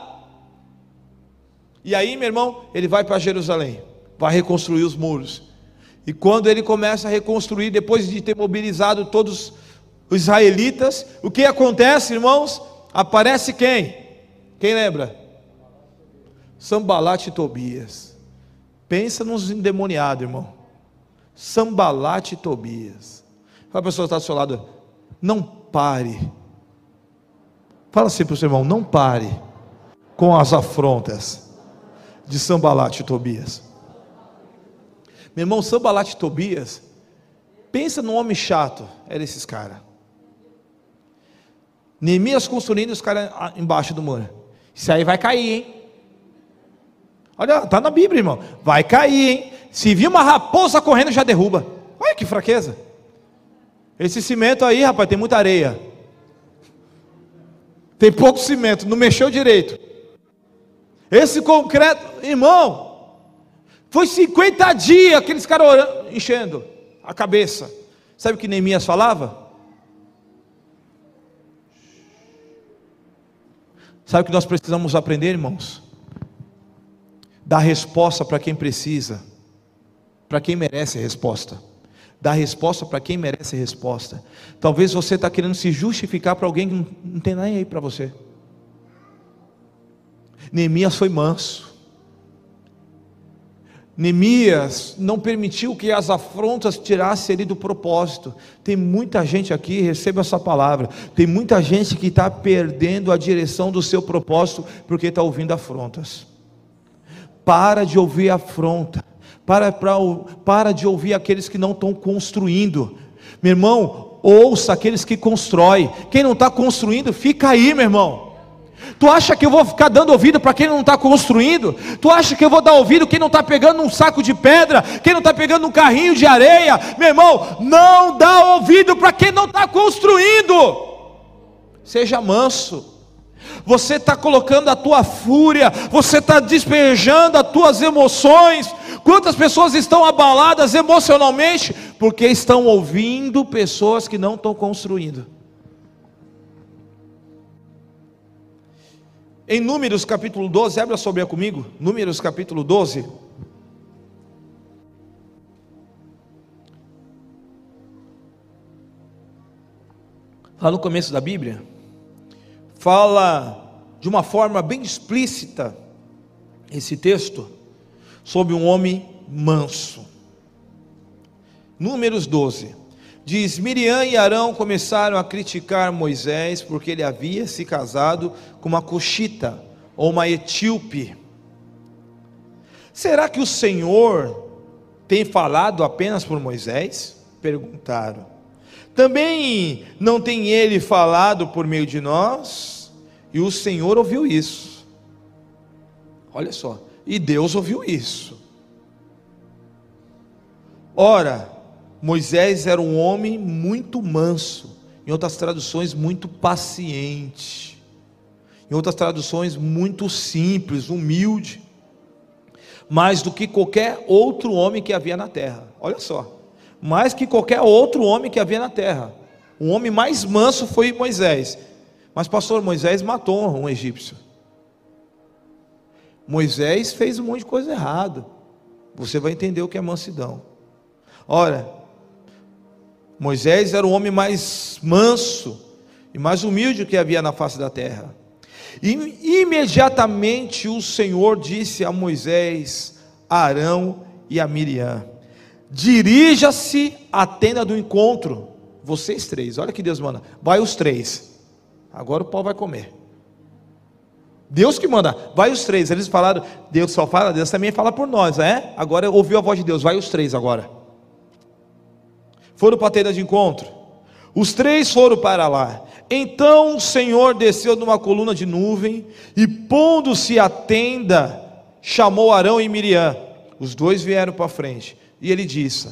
E aí, meu irmão, ele vai para Jerusalém, vai reconstruir os muros. E quando ele começa a reconstruir, depois de ter mobilizado todos os israelitas, o que acontece, irmãos? Aparece quem? Quem lembra? Sambalate e Tobias. Pensa nos endemoniados, irmão. Sambalate e Tobias. Fala a pessoa que está do seu lado, não pare. Fala assim para o seu irmão, não pare com as afrontas de Sambalate e Tobias. Meu irmão, Sambalat e Tobias, pensa num homem chato, era esses caras. Neemias construindo os caras embaixo do muro. Isso aí vai cair, hein? Olha, tá na Bíblia, irmão. Vai cair, hein? Se vir uma raposa correndo, já derruba. Olha que fraqueza. Esse cimento aí, rapaz, tem muita areia. Tem pouco cimento, não mexeu direito. Esse concreto, irmão, foi 50 dias aqueles caras enchendo a cabeça. Sabe o que Neemias falava? Sabe o que nós precisamos aprender, irmãos? Dar resposta para quem precisa, para quem merece resposta. Dar resposta para quem merece resposta. Talvez você está querendo se justificar para alguém que não, tem nem aí para você. Neemias foi manso. Neemias não permitiu que as afrontas tirassem ele do propósito. Tem muita gente aqui, receba essa palavra. Tem muita gente que está perdendo a direção do seu propósito porque está ouvindo afrontas. Para de ouvir afronta. Para, para, para de ouvir aqueles que não estão construindo. Meu irmão, ouça aqueles que constroem. Quem não está construindo, fica aí, meu irmão. Tu acha que eu vou ficar dando ouvido para quem não está construindo? Tu acha que eu vou dar ouvido quem não está pegando um saco de pedra, quem não está pegando um carrinho de areia? Meu irmão, não dá ouvido para quem não está construindo. Seja manso. Você está colocando a tua fúria, você está despejando as tuas emoções. Quantas pessoas estão abaladas emocionalmente porque estão ouvindo pessoas que não estão construindo? Em Números capítulo 12, abra sua Bíblia comigo. Números capítulo 12. Lá no começo da Bíblia, fala de uma forma bem explícita esse texto sobre um homem manso. Números 12. Diz: Miriam e Arão começaram a criticar Moisés porque ele havia se casado com uma coxita ou uma etíope. Será que o Senhor tem falado apenas por Moisés? Perguntaram. Também não tem ele falado por meio de nós? E o Senhor ouviu isso. Olha só, e Deus ouviu isso. Ora, Moisés era um homem muito manso, em outras traduções, muito paciente, em outras traduções, muito simples, humilde, mais do que qualquer outro homem que havia na terra. Olha só, mais que qualquer outro homem que havia na terra. O homem mais manso foi Moisés. Mas, pastor, Moisés matou um egípcio. Moisés fez um monte de coisa errada. Você vai entender o que é mansidão. Ora, Moisés era o homem mais manso e mais humilde que havia na face da terra. E imediatamente o Senhor disse a Moisés, a Arão e a Miriam: Dirija-se à tenda do encontro, vocês três. Olha que Deus manda, vai os três. Agora o pau vai comer. Deus que manda, vai os três. Eles falaram, Deus só fala, Deus também fala por nós, é? Agora ouviu a voz de Deus, vai os três agora foram para a tenda de encontro. Os três foram para lá. Então o Senhor desceu numa coluna de nuvem e, pondo-se à tenda, chamou Arão e Miriam. Os dois vieram para frente. E ele disse: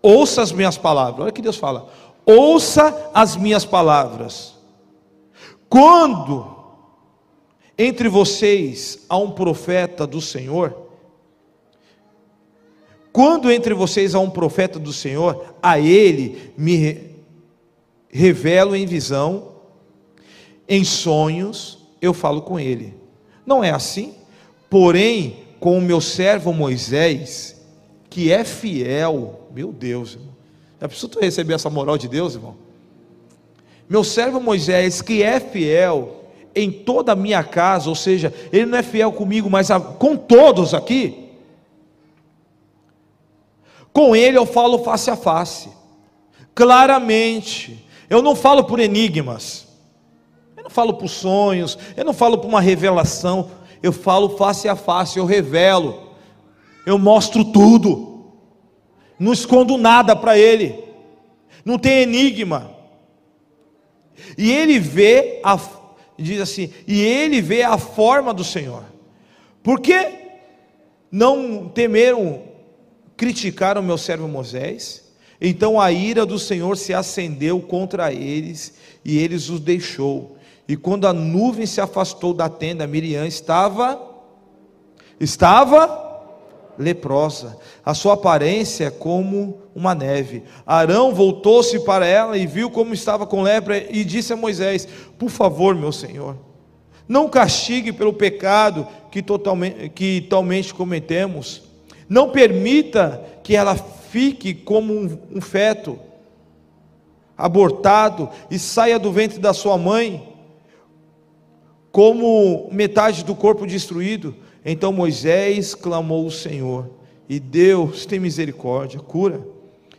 Ouça as minhas palavras. Olha que Deus fala: Ouça as minhas palavras. Quando entre vocês há um profeta do Senhor, quando entre vocês há um profeta do Senhor, a ele me revelo em visão, em sonhos eu falo com ele. Não é assim? Porém, com o meu servo Moisés, que é fiel, meu Deus, irmão. É preciso receber essa moral de Deus, irmão. Meu servo Moisés, que é fiel em toda a minha casa, ou seja, ele não é fiel comigo, mas com todos aqui. Com ele eu falo face a face, claramente. Eu não falo por enigmas, eu não falo por sonhos, eu não falo por uma revelação, eu falo face a face, eu revelo, eu mostro tudo, não escondo nada para ele, não tem enigma. E ele vê a diz assim, e ele vê a forma do Senhor. Por que não temeram criticar o meu servo Moisés? Então a ira do Senhor se acendeu contra eles e eles os deixou. E quando a nuvem se afastou da tenda, Miriam estava estava leprosa, a sua aparência é como uma neve. Arão voltou-se para ela e viu como estava com lepra e disse a Moisés: Por favor, meu senhor, não castigue pelo pecado que totalmente, que totalmente cometemos, não permita que ela fique como um, um feto abortado e saia do ventre da sua mãe como metade do corpo destruído então Moisés clamou ao Senhor, e Deus tem misericórdia, cura.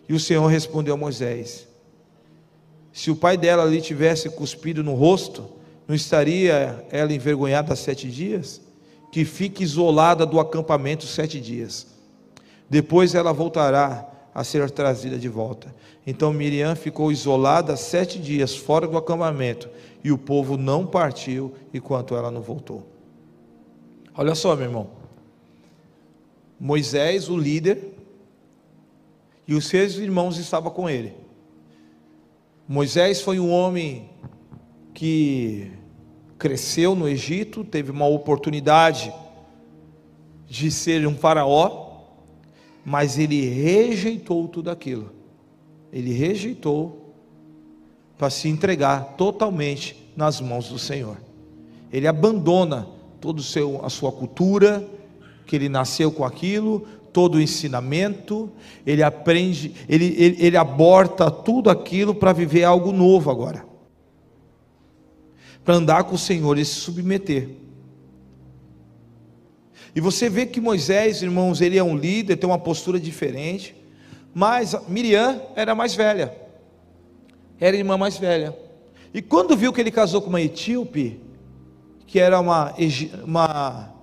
E o Senhor respondeu a Moisés: Se o pai dela lhe tivesse cuspido no rosto, não estaria ela envergonhada sete dias? Que fique isolada do acampamento sete dias. Depois ela voltará a ser trazida de volta. Então Miriam ficou isolada sete dias fora do acampamento, e o povo não partiu enquanto ela não voltou. Olha só, meu irmão. Moisés, o líder, e os seus irmãos estavam com ele. Moisés foi um homem que cresceu no Egito, teve uma oportunidade de ser um faraó, mas ele rejeitou tudo aquilo. Ele rejeitou para se entregar totalmente nas mãos do Senhor. Ele abandona toda a sua cultura, que ele nasceu com aquilo, todo o ensinamento, ele aprende, ele, ele, ele aborta tudo aquilo para viver algo novo agora, para andar com o Senhor e se submeter. E você vê que Moisés, irmãos, ele é um líder, tem uma postura diferente, mas Miriam era mais velha, era irmã mais velha. E quando viu que ele casou com uma etíope, que era uma, uma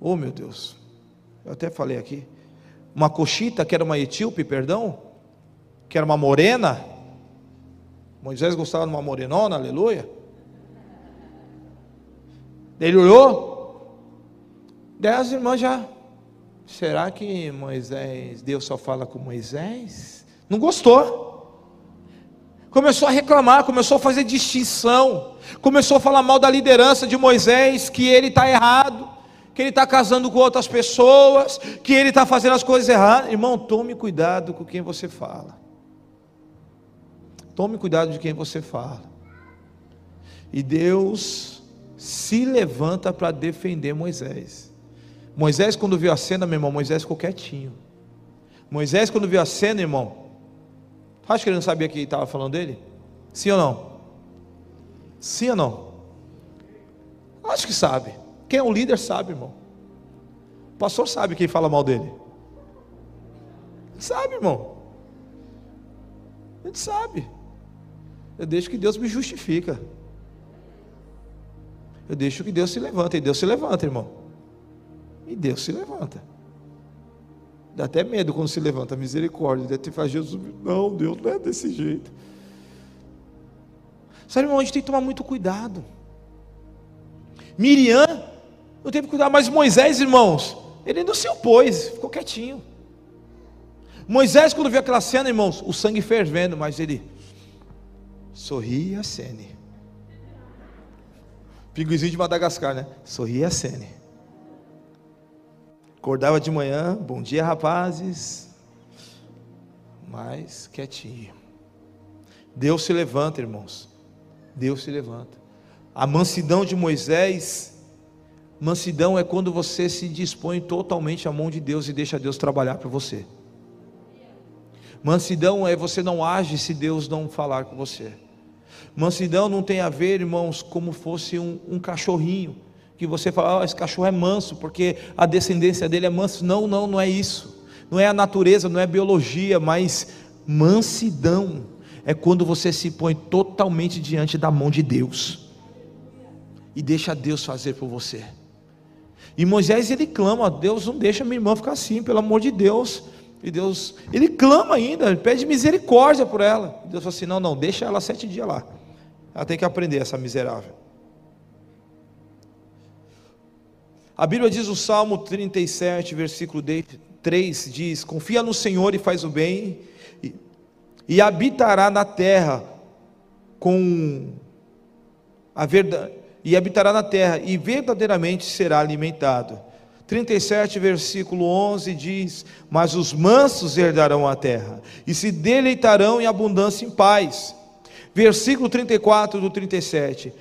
oh meu Deus, eu até falei aqui, uma coxita, que era uma etíope, perdão, que era uma morena, Moisés gostava de uma morenona, aleluia, ele olhou, daí as irmãs já, será que Moisés, Deus só fala com Moisés? Não gostou, começou a reclamar, começou a fazer distinção, começou a falar mal da liderança de Moisés, que ele está errado, que ele está casando com outras pessoas, que ele está fazendo as coisas erradas. Irmão, tome cuidado com quem você fala. Tome cuidado de quem você fala. E Deus se levanta para defender Moisés. Moisés, quando viu a cena, meu irmão, Moisés ficou quietinho. Moisés, quando viu a cena, irmão, Acho que ele não sabia que estava falando dele? Sim ou não? Sim ou não? Acho que sabe. Quem é um líder sabe, irmão. O pastor sabe quem fala mal dele. Sabe, irmão. A gente sabe. Eu deixo que Deus me justifica. Eu deixo que Deus se levanta. E Deus se levanta, irmão. E Deus se levanta. Dá até medo quando se levanta, misericórdia. Deve ter faz Jesus. Não, Deus não é desse jeito. Sabe, irmão, a gente tem que tomar muito cuidado. Miriam não teve cuidar, mas Moisés, irmãos, ele não se opôs, ficou quietinho. Moisés, quando viu aquela cena, irmãos, o sangue fervendo, mas ele sorria a cene. Pinguizinho de Madagascar, né? Sorria a cene. Acordava de manhã, bom dia rapazes, mas quietinho. Deus se levanta, irmãos, Deus se levanta. A mansidão de Moisés, mansidão é quando você se dispõe totalmente à mão de Deus e deixa Deus trabalhar para você. Mansidão é você não age se Deus não falar com você. Mansidão não tem a ver, irmãos, como fosse um, um cachorrinho, que você fala, oh, esse cachorro é manso, porque a descendência dele é manso. Não, não, não é isso. Não é a natureza, não é biologia, mas mansidão é quando você se põe totalmente diante da mão de Deus e deixa Deus fazer por você. E Moisés ele clama, Deus não deixa minha irmã ficar assim, pelo amor de Deus. E Deus, ele clama ainda, ele pede misericórdia por ela. Deus fala assim: não, não, deixa ela sete dias lá. Ela tem que aprender essa miserável. A Bíblia diz o Salmo 37, versículo 3: diz: Confia no Senhor e faz o bem, e, e habitará na terra com a verdade, e habitará na terra, e verdadeiramente será alimentado. 37, versículo 11 diz: Mas os mansos herdarão a terra, e se deleitarão em abundância em paz. Versículo 34 do 37: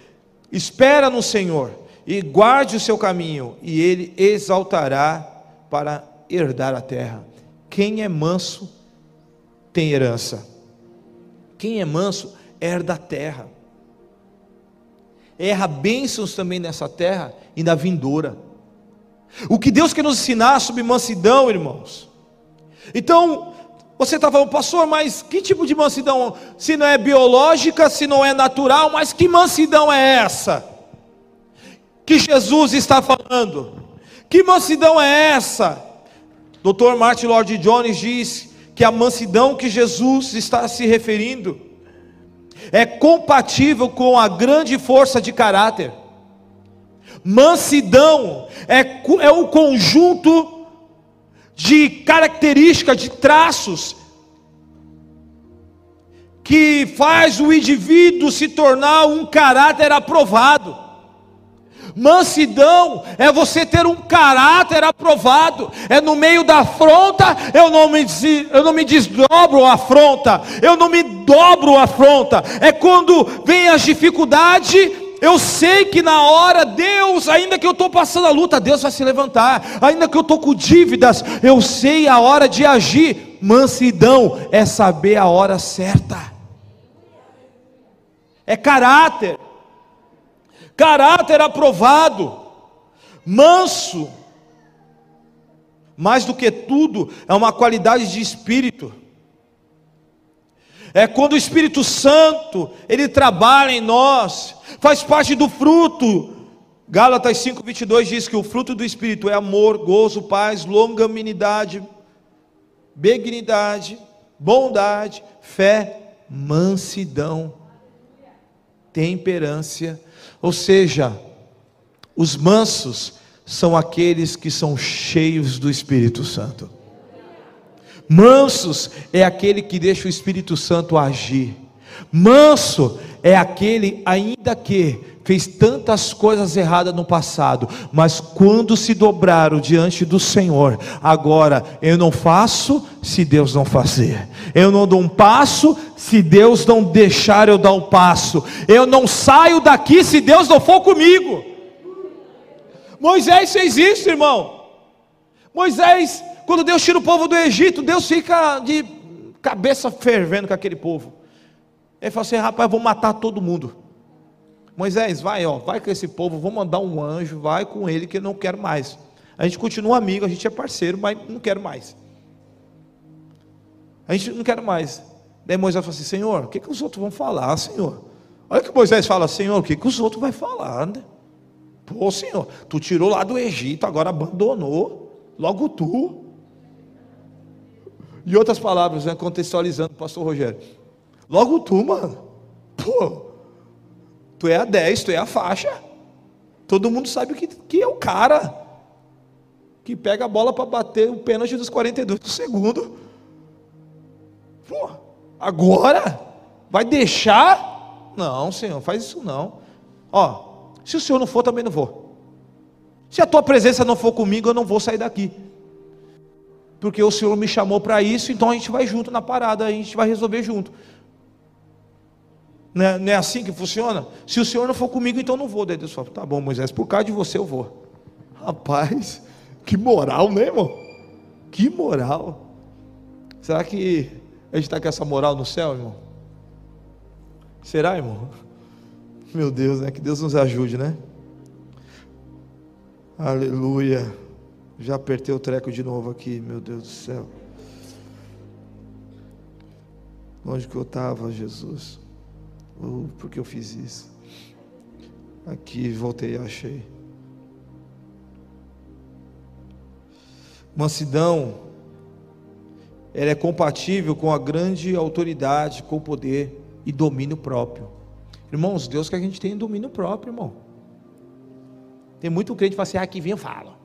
Espera no Senhor, e guarde o seu caminho, e ele exaltará para herdar a terra. Quem é manso tem herança. Quem é manso herda a terra. Erra bênçãos também nessa terra e na vindoura. O que Deus quer nos ensinar sobre mansidão, irmãos. Então, você está falando, pastor, mas que tipo de mansidão? Se não é biológica, se não é natural, mas que mansidão é essa? Que Jesus está falando? Que mansidão é essa? Dr. Martin Lord Jones diz que a mansidão que Jesus está se referindo é compatível com a grande força de caráter. Mansidão é, é o conjunto de características, de traços, que faz o indivíduo se tornar um caráter aprovado. Mansidão é você ter um caráter aprovado. É no meio da afronta, eu não me, eu não me desdobro a afronta, eu não me dobro a afronta. É quando vem as dificuldades, eu sei que na hora, Deus, ainda que eu estou passando a luta, Deus vai se levantar. Ainda que eu estou com dívidas, eu sei a hora de agir. Mansidão é saber a hora certa. É caráter. Caráter aprovado. Manso. Mais do que tudo, é uma qualidade de espírito é quando o Espírito Santo, ele trabalha em nós, faz parte do fruto. Gálatas 5:22 diz que o fruto do Espírito é amor, gozo, paz, longanimidade, benignidade, bondade, fé, mansidão, temperância. Ou seja, os mansos são aqueles que são cheios do Espírito Santo. Mansos é aquele que deixa o Espírito Santo agir. Manso é aquele, ainda que fez tantas coisas erradas no passado, mas quando se dobraram diante do Senhor, agora eu não faço se Deus não fazer, eu não dou um passo se Deus não deixar eu dar um passo, eu não saio daqui se Deus não for comigo. Moisés fez isso, irmão. Moisés quando Deus tira o povo do Egito, Deus fica de cabeça fervendo com aquele povo. Ele fala assim: rapaz, vou matar todo mundo. Moisés, vai, ó, vai com esse povo, vou mandar um anjo, vai com ele que eu não quero mais. A gente continua amigo, a gente é parceiro, mas não quero mais. A gente não quer mais. Daí Moisés fala assim: Senhor, o que, que os outros vão falar, Senhor? Olha que Moisés fala: Senhor, o que, que os outros vão falar? Né? Pô, Senhor, tu tirou lá do Egito, agora abandonou, logo tu. Em outras palavras, né, contextualizando pastor Rogério. Logo tu, mano. Pô, tu é a 10, tu é a faixa. Todo mundo sabe que, que é o cara que pega a bola para bater o pênalti dos 42 do segundo. Pô, agora vai deixar? Não, Senhor, faz isso não. Ó, se o Senhor não for, também não vou. Se a tua presença não for comigo, eu não vou sair daqui porque o Senhor me chamou para isso, então a gente vai junto na parada, a gente vai resolver junto. Não é, não é, assim que funciona? Se o Senhor não for comigo, então não vou. Daí Deus fala: tá bom, Moisés, por causa de você eu vou. Rapaz, que moral, né, irmão? Que moral. Será que a gente está com essa moral no céu, irmão? Será, irmão? Meu Deus, né? Que Deus nos ajude, né? Aleluia. Já apertei o treco de novo aqui, meu Deus do céu. Onde que eu estava, Jesus? Oh, por que eu fiz isso? Aqui, voltei e achei. Mansidão, ela é compatível com a grande autoridade, com o poder e domínio próprio. Irmãos, Deus quer que a gente tenha domínio próprio, irmão. Tem muito crente que fala assim: ah, aqui vem eu falo.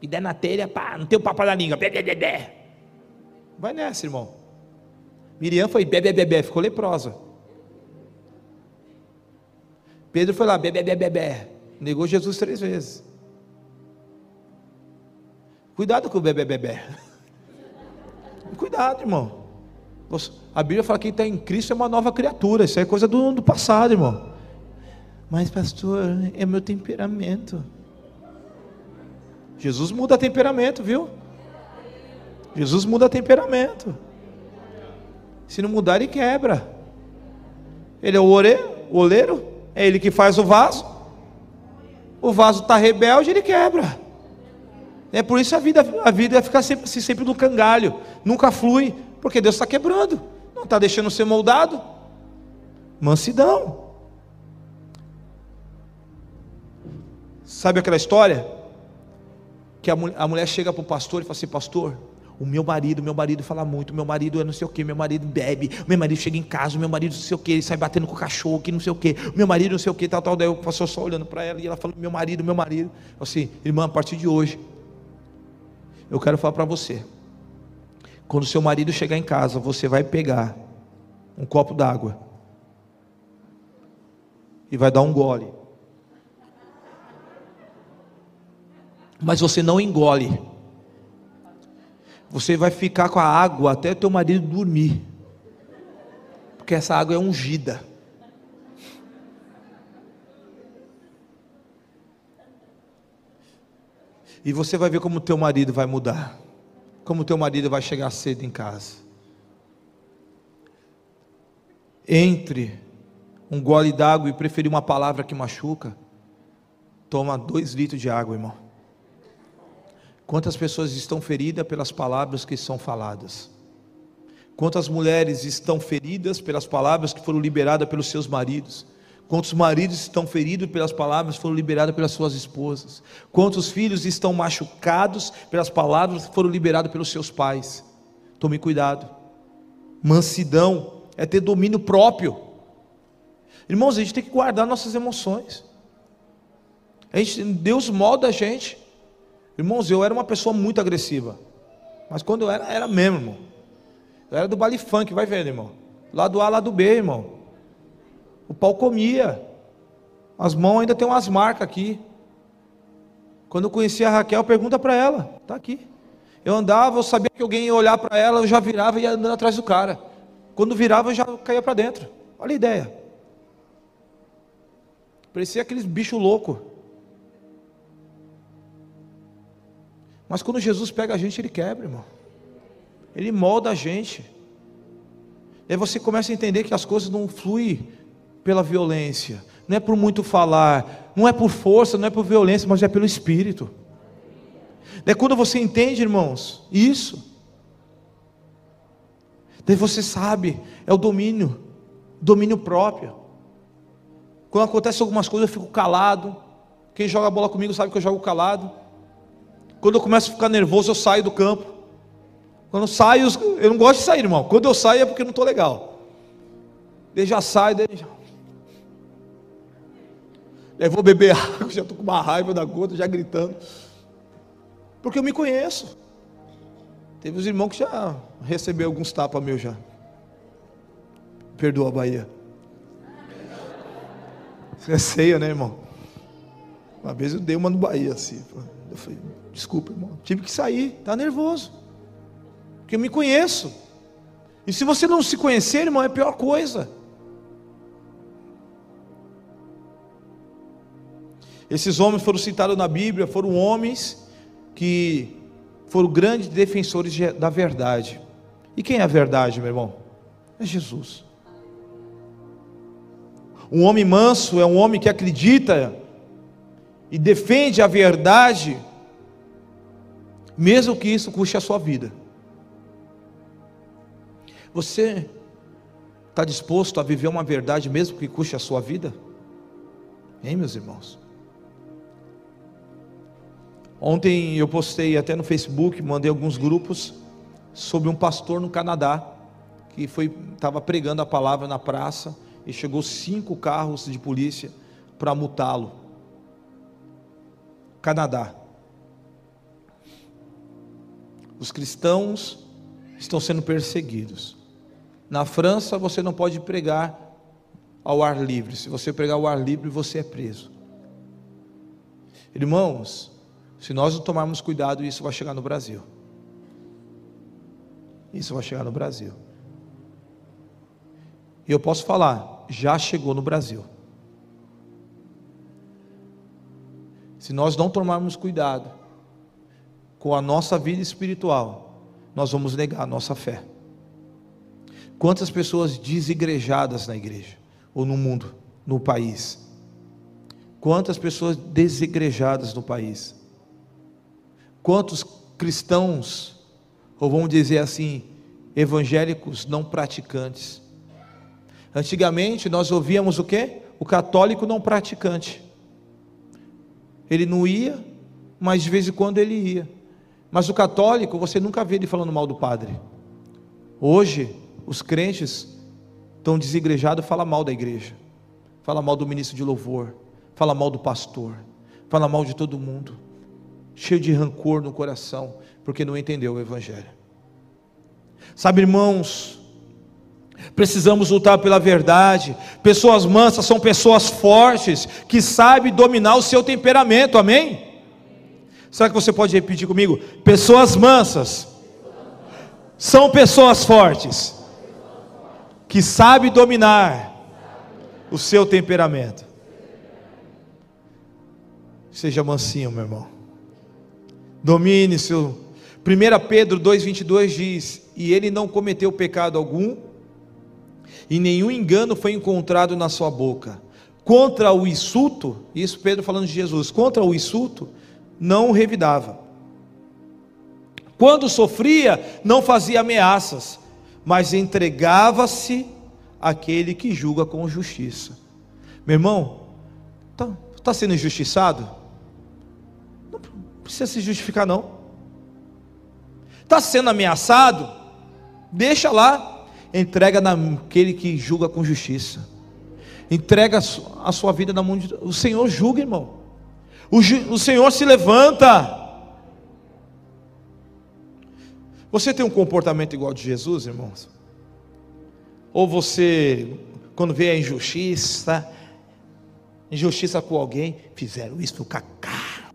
E der na telha, pá, não tem o papo na língua. Bé, bé, bé, bé. Vai nessa, irmão. Miriam foi bebê, bebê, ficou leprosa. Pedro foi lá, bebê, bebê, bebê. Negou Jesus três vezes. Cuidado com o bebê, bebê. Cuidado, irmão. A Bíblia fala que quem está em Cristo é uma nova criatura. Isso é coisa do, do passado, irmão. Mas, pastor, é meu temperamento. Jesus muda temperamento, viu? Jesus muda temperamento. Se não mudar, ele quebra. Ele é o oleiro, o oleiro, é ele que faz o vaso. O vaso está rebelde, ele quebra. É por isso a vida, a vida fica sempre assim, sempre no cangalho, nunca flui, porque Deus está quebrando, não está deixando ser moldado. Mansidão. Sabe aquela história? Que a, a mulher chega para o pastor e fala assim: Pastor, o meu marido, meu marido fala muito, meu marido é não sei o que, meu marido bebe, meu marido chega em casa, meu marido não sei o que, ele sai batendo com o cachorro, que não sei o que, meu marido não sei o que, tal, tal. Daí o pastor só olhando para ela e ela falando: Meu marido, meu marido. Assim, irmã, a partir de hoje, eu quero falar para você. Quando seu marido chegar em casa, você vai pegar um copo d'água e vai dar um gole. Mas você não engole. Você vai ficar com a água até teu marido dormir. Porque essa água é ungida. E você vai ver como teu marido vai mudar. Como teu marido vai chegar cedo em casa. Entre um gole d'água e preferir uma palavra que machuca, toma dois litros de água, irmão. Quantas pessoas estão feridas pelas palavras que são faladas? Quantas mulheres estão feridas pelas palavras que foram liberadas pelos seus maridos? Quantos maridos estão feridos pelas palavras que foram liberadas pelas suas esposas? Quantos filhos estão machucados pelas palavras que foram liberadas pelos seus pais? Tome cuidado. Mansidão é ter domínio próprio. Irmãos, a gente tem que guardar nossas emoções. Gente, Deus molda a gente. Irmãos, eu era uma pessoa muito agressiva. Mas quando eu era, era mesmo, irmão. Eu era do baile funk, vai vendo, irmão. Lá do A, lá do B, irmão. O pau comia. As mãos ainda tem umas marcas aqui. Quando eu conheci a Raquel, pergunta para ela, está aqui. Eu andava, eu sabia que alguém ia olhar para ela, eu já virava e ia andando atrás do cara. Quando virava, eu já caía para dentro. Olha a ideia. Parecia aqueles bichos loucos. Mas quando Jesus pega a gente, ele quebra, irmão. Ele molda a gente. E aí você começa a entender que as coisas não fluem pela violência, não é por muito falar, não é por força, não é por violência, mas é pelo Espírito. É quando você entende, irmãos, isso, daí você sabe, é o domínio, domínio próprio. Quando acontece algumas coisas, eu fico calado. Quem joga bola comigo sabe que eu jogo calado. Quando eu começo a ficar nervoso, eu saio do campo. Quando eu saio, eu não gosto de sair, irmão. Quando eu saio é porque não estou legal. Ele já sai, daí já... Eu vou beber água, já estou com uma raiva da gota, já gritando. Porque eu me conheço. Teve os irmãos que já receberam alguns tapas meus já. Perdoa a Bahia. Isso é ceia, né, irmão? Uma vez eu dei uma no Bahia, assim. Eu falei, Desculpa, irmão. Tive que sair. Tá nervoso. Porque eu me conheço. E se você não se conhecer, irmão, é a pior coisa. Esses homens foram citados na Bíblia, foram homens que foram grandes defensores da verdade. E quem é a verdade, meu irmão? É Jesus. Um homem manso é um homem que acredita e defende a verdade mesmo que isso custe a sua vida. Você está disposto a viver uma verdade, mesmo que custe a sua vida? Hein, meus irmãos? Ontem eu postei até no Facebook, mandei alguns grupos sobre um pastor no Canadá que foi estava pregando a palavra na praça e chegou cinco carros de polícia para multá-lo. Canadá. Os cristãos estão sendo perseguidos. Na França você não pode pregar ao ar livre. Se você pregar ao ar livre, você é preso. Irmãos, se nós não tomarmos cuidado, isso vai chegar no Brasil. Isso vai chegar no Brasil. E eu posso falar, já chegou no Brasil. Se nós não tomarmos cuidado com a nossa vida espiritual, nós vamos negar a nossa fé. Quantas pessoas desigrejadas na igreja, ou no mundo, no país? Quantas pessoas desigrejadas no país? Quantos cristãos, ou vamos dizer assim, evangélicos não praticantes? Antigamente nós ouvíamos o que? O católico não praticante. Ele não ia, mas de vez em quando ele ia. Mas o católico, você nunca vê ele falando mal do padre. Hoje, os crentes estão desigrejados, fala mal da igreja, fala mal do ministro de louvor, fala mal do pastor, fala mal de todo mundo, cheio de rancor no coração, porque não entendeu o evangelho. Sabe, irmãos, precisamos lutar pela verdade. Pessoas mansas são pessoas fortes que sabem dominar o seu temperamento. Amém? Será que você pode repetir comigo? Pessoas mansas são pessoas fortes que sabe dominar o seu temperamento. Seja mansinho, meu irmão. Domine seu. 1 Pedro 2,22 diz: E ele não cometeu pecado algum, e nenhum engano foi encontrado na sua boca. Contra o insulto, isso Pedro falando de Jesus, contra o insulto, não revidava. Quando sofria, não fazia ameaças, mas entregava-se àquele que julga com justiça. Meu irmão, está tá sendo injustiçado? Não precisa se justificar, não. Está sendo ameaçado? Deixa lá, entrega naquele que julga com justiça. Entrega a sua vida na mão de O Senhor julga, irmão. O, o Senhor se levanta. Você tem um comportamento igual de Jesus, irmãos? Ou você, quando vê a injustiça, injustiça com alguém, fizeram isso a cara.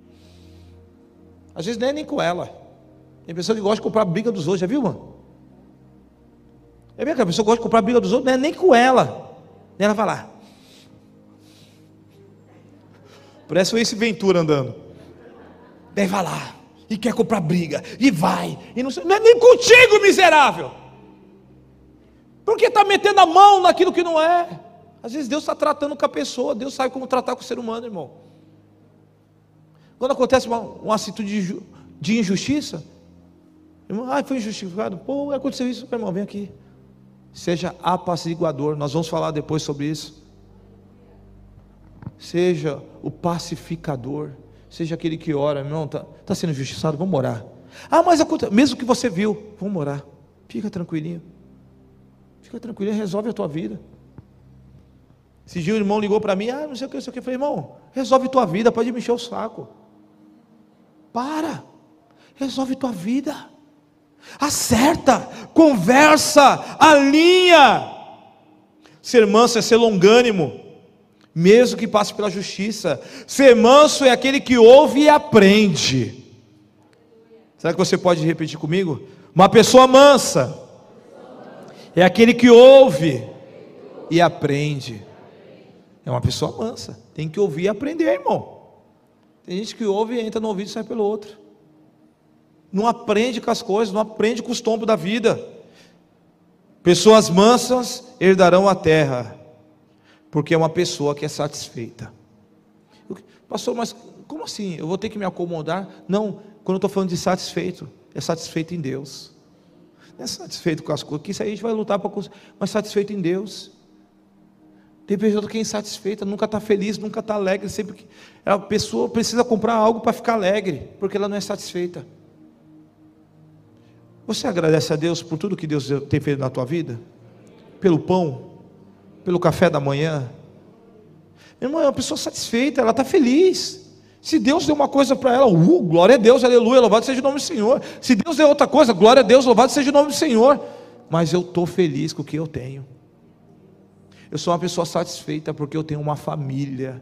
Às vezes nem é nem com ela. Tem pessoa que gosta de comprar a briga dos outros, já viu, mano? É mesmo que a pessoa gosta de comprar a briga dos outros, não é nem com ela. Ela vai lá. Parece o esse Ventura andando. Daí vai lá e quer comprar briga, e vai, e não, não é nem contigo, miserável, porque está metendo a mão naquilo que não é. Às vezes Deus está tratando com a pessoa, Deus sabe como tratar com o ser humano, irmão. Quando acontece uma, uma atitude de, de injustiça, irmão, ah, foi injustificado, pô, aconteceu isso, irmão, vem aqui. Seja apaciguador, nós vamos falar depois sobre isso. Seja o pacificador seja aquele que ora, irmão, está tá sendo injustiçado, vamos orar. Ah, mas mesmo que você viu, vamos orar. Fica tranquilinho. Fica tranquilinho, resolve a tua vida. Esse dia o irmão ligou para mim, ah, não sei o que, não sei o que. Eu falei, irmão, resolve tua vida, pode me encher o saco. Para, resolve tua vida. Acerta, conversa, alinha. Ser manso é ser longânimo mesmo que passe pela justiça. Ser manso é aquele que ouve e aprende. Será que você pode repetir comigo? Uma pessoa mansa é aquele que ouve e aprende. É uma pessoa mansa, tem que ouvir e aprender, irmão. Tem gente que ouve e entra no ouvido e sai pelo outro. Não aprende com as coisas, não aprende com os tombos da vida. Pessoas mansas herdarão a terra, porque é uma pessoa que é satisfeita. Pastor, mas como assim? Eu vou ter que me acomodar? Não, quando eu estou falando de satisfeito, é satisfeito em Deus. Não é satisfeito com as coisas, que isso aí a gente vai lutar para mas satisfeito em Deus. Tem pessoa que é insatisfeita, nunca está feliz, nunca está alegre, sempre que a pessoa precisa comprar algo para ficar alegre, porque ela não é satisfeita. Você agradece a Deus por tudo que Deus tem feito na tua vida? Pelo pão, pelo café da manhã. Meu irmão, é uma pessoa satisfeita, ela está feliz. Se Deus deu uma coisa para ela, uh, glória a Deus, aleluia, louvado seja o nome do Senhor. Se Deus deu outra coisa, glória a Deus, louvado seja o nome do Senhor. Mas eu estou feliz com o que eu tenho. Eu sou uma pessoa satisfeita porque eu tenho uma família,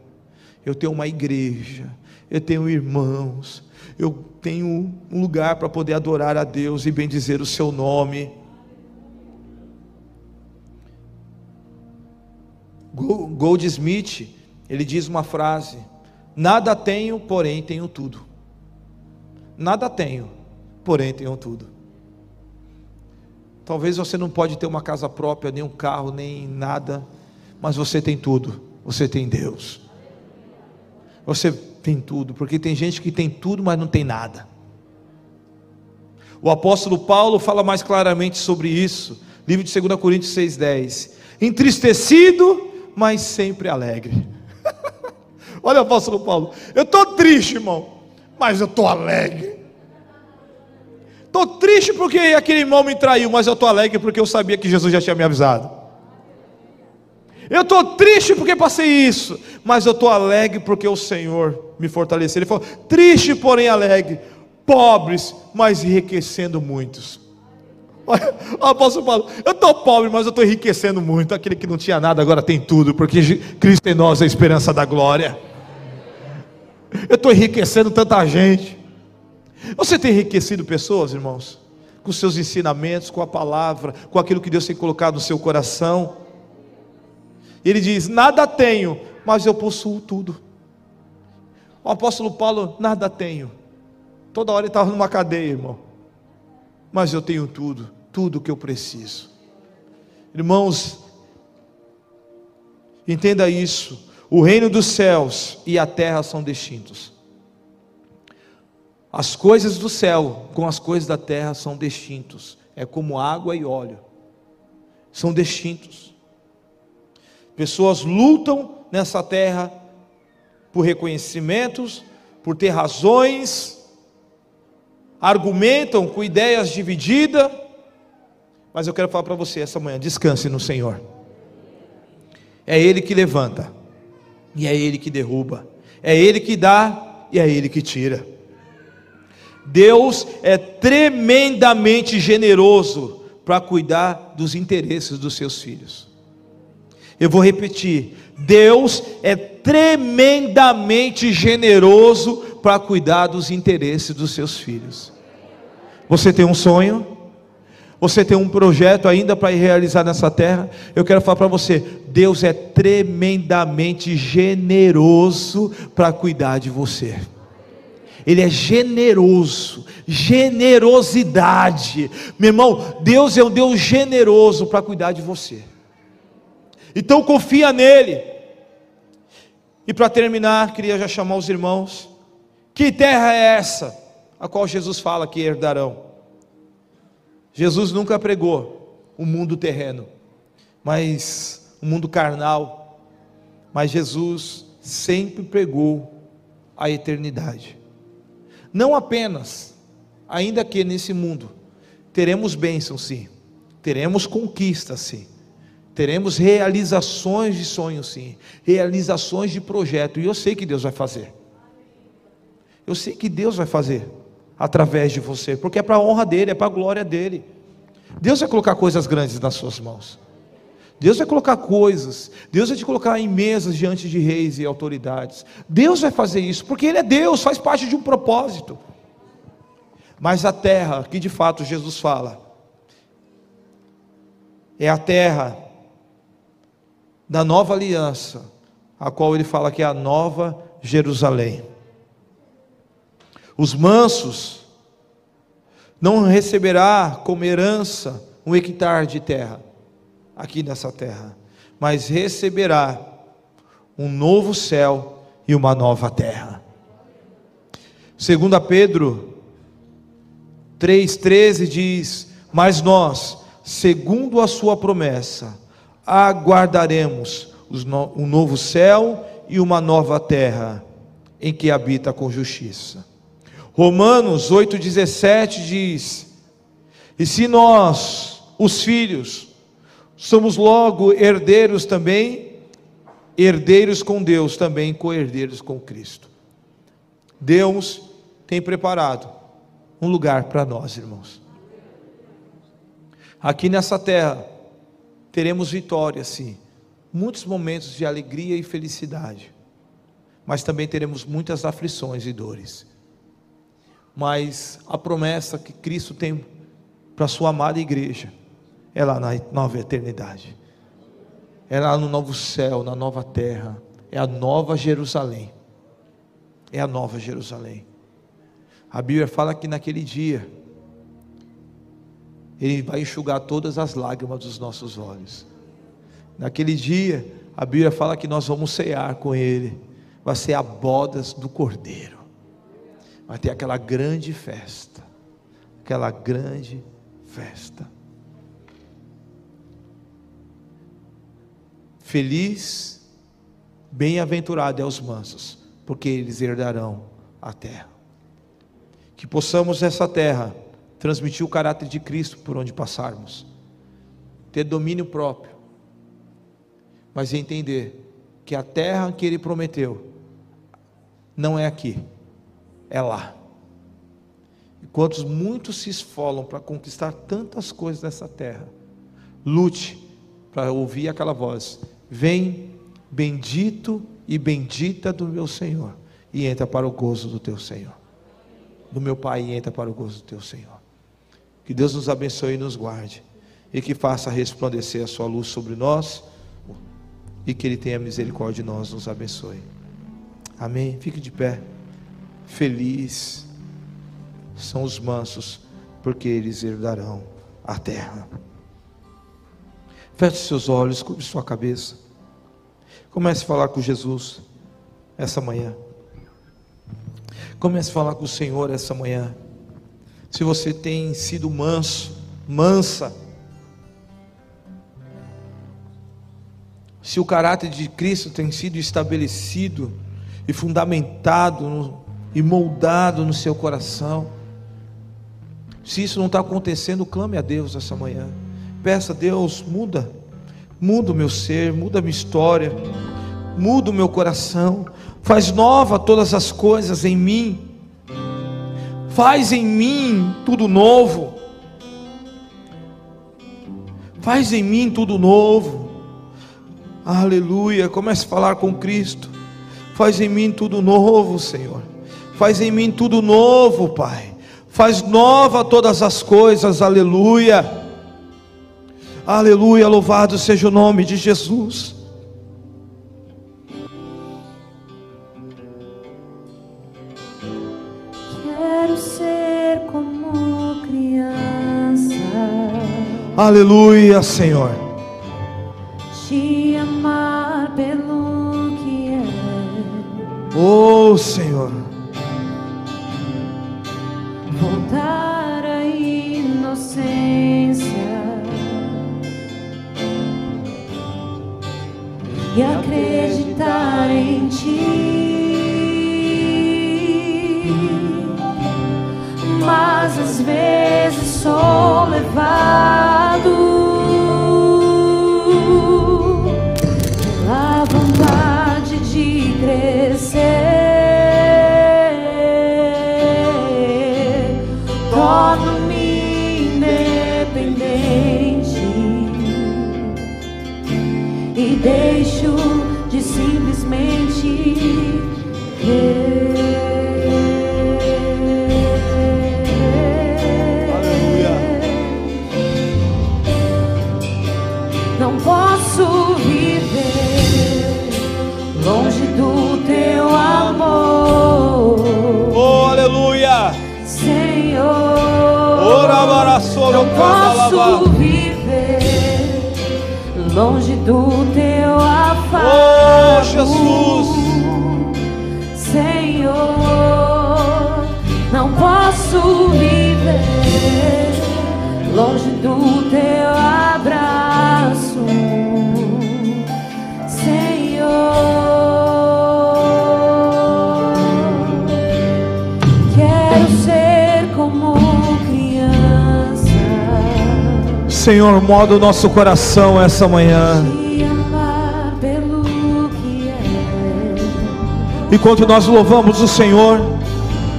eu tenho uma igreja, eu tenho irmãos, eu tenho um lugar para poder adorar a Deus e bendizer o seu nome. Goldsmith, ele diz uma frase: Nada tenho, porém tenho tudo. Nada tenho, porém tenho tudo. Talvez você não pode ter uma casa própria, nem um carro, nem nada, mas você tem tudo. Você tem Deus. Você tem tudo, porque tem gente que tem tudo, mas não tem nada. O apóstolo Paulo fala mais claramente sobre isso. Livro de 2 Coríntios 6,10. Entristecido, mas sempre alegre. Olha o apóstolo Paulo. Eu estou triste, irmão, mas eu estou alegre. Estou triste porque aquele irmão me traiu, mas eu estou alegre porque eu sabia que Jesus já tinha me avisado. Eu estou triste porque passei isso, mas eu estou alegre porque o Senhor me fortaleceu. Ele falou: triste, porém alegre, pobres, mas enriquecendo muitos. Olha, o apóstolo Paulo, eu estou pobre, mas eu estou enriquecendo muito. Aquele que não tinha nada agora tem tudo, porque Cristo em nós é a esperança da glória. Eu estou enriquecendo tanta gente. Você tem enriquecido pessoas, irmãos? Com seus ensinamentos, com a palavra, com aquilo que Deus tem colocado no seu coração. Ele diz: Nada tenho, mas eu possuo tudo. O apóstolo Paulo, nada tenho. Toda hora ele estava numa cadeia, irmão. Mas eu tenho tudo, tudo que eu preciso. Irmãos, entenda isso. O reino dos céus e a terra são distintos. As coisas do céu com as coisas da terra são distintos. É como água e óleo. São distintos. Pessoas lutam nessa terra por reconhecimentos, por ter razões, argumentam com ideias divididas, mas eu quero falar para você essa manhã: descanse no Senhor. É Ele que levanta, e é Ele que derruba, é Ele que dá, e é Ele que tira. Deus é tremendamente generoso para cuidar dos interesses dos seus filhos. Eu vou repetir: Deus é tremendamente generoso para cuidar dos interesses dos seus filhos. Você tem um sonho? Você tem um projeto ainda para realizar nessa terra? Eu quero falar para você: Deus é tremendamente generoso para cuidar de você. Ele é generoso, generosidade. Meu irmão, Deus é um Deus generoso para cuidar de você. Então confia nele. E para terminar, queria já chamar os irmãos. Que terra é essa a qual Jesus fala que herdarão? Jesus nunca pregou o mundo terreno, mas o mundo carnal. Mas Jesus sempre pregou a eternidade. Não apenas, ainda que nesse mundo teremos bênçãos sim, teremos conquistas sim, Teremos realizações de sonhos, sim, realizações de projeto, e eu sei que Deus vai fazer. Eu sei que Deus vai fazer através de você, porque é para a honra dele, é para a glória dele. Deus vai colocar coisas grandes nas suas mãos. Deus vai colocar coisas, Deus vai te colocar em mesas diante de reis e autoridades. Deus vai fazer isso, porque Ele é Deus, faz parte de um propósito. Mas a terra, que de fato Jesus fala, é a terra da nova aliança, a qual ele fala que é a nova Jerusalém. Os mansos não receberá como herança um hectare de terra aqui nessa terra, mas receberá um novo céu e uma nova terra. Segundo Pedro 3:13 diz: "Mas nós, segundo a sua promessa, aguardaremos um novo céu e uma nova terra em que habita com justiça." Romanos 8:17 diz: "E se nós, os filhos, somos logo herdeiros também, herdeiros com Deus, também co-herdeiros com Cristo. Deus tem preparado um lugar para nós, irmãos. Aqui nessa terra teremos vitória, sim, muitos momentos de alegria e felicidade, mas também teremos muitas aflições e dores. Mas a promessa que Cristo tem para a sua amada igreja é lá na nova eternidade. É lá no novo céu, na nova terra. É a nova Jerusalém. É a nova Jerusalém. A Bíblia fala que naquele dia, Ele vai enxugar todas as lágrimas dos nossos olhos. Naquele dia, a Bíblia fala que nós vamos cear com Ele. Vai ser a bodas do Cordeiro. Vai ter aquela grande festa. Aquela grande festa. Feliz, bem-aventurado é os mansos, porque eles herdarão a terra. Que possamos nessa terra transmitir o caráter de Cristo por onde passarmos, ter domínio próprio, mas entender que a terra que Ele prometeu não é aqui, é lá. Enquanto muitos se esfolam para conquistar tantas coisas nessa terra, lute para ouvir aquela voz: Vem, bendito e bendita do meu Senhor, e entra para o gozo do teu Senhor. Do meu Pai, e entra para o gozo do teu Senhor. Que Deus nos abençoe e nos guarde, e que faça resplandecer a sua luz sobre nós, e que Ele tenha misericórdia de nós, nos abençoe. Amém. Fique de pé. Feliz são os mansos, porque eles herdarão a terra. Feche seus olhos, cubra sua cabeça. Comece a falar com Jesus essa manhã. Comece a falar com o Senhor essa manhã. Se você tem sido manso, mansa, se o caráter de Cristo tem sido estabelecido e fundamentado no, e moldado no seu coração, se isso não está acontecendo, clame a Deus essa manhã. Peça, Deus, muda, muda o meu ser, muda a minha história, muda o meu coração, faz nova todas as coisas em mim, faz em mim tudo novo, faz em mim tudo novo, aleluia. Comece a falar com Cristo, faz em mim tudo novo, Senhor, faz em mim tudo novo, Pai, faz nova todas as coisas, aleluia. Aleluia, louvado seja o nome de Jesus. Quero ser como criança. Aleluia, Senhor. Te amar pelo que é. Oh, Senhor. Voltar à inocência. e acreditar em ti. Mas às vezes sou levado deixo de simplesmente Aleluia. Não posso viver longe do teu amor. Oh, aleluia! Senhor, oh, Ora, não posso viver longe do Oh, Jesus. Senhor, não posso viver longe do teu abraço. Senhor, quero ser como criança. Senhor, moda o nosso coração essa manhã. Enquanto nós louvamos o Senhor,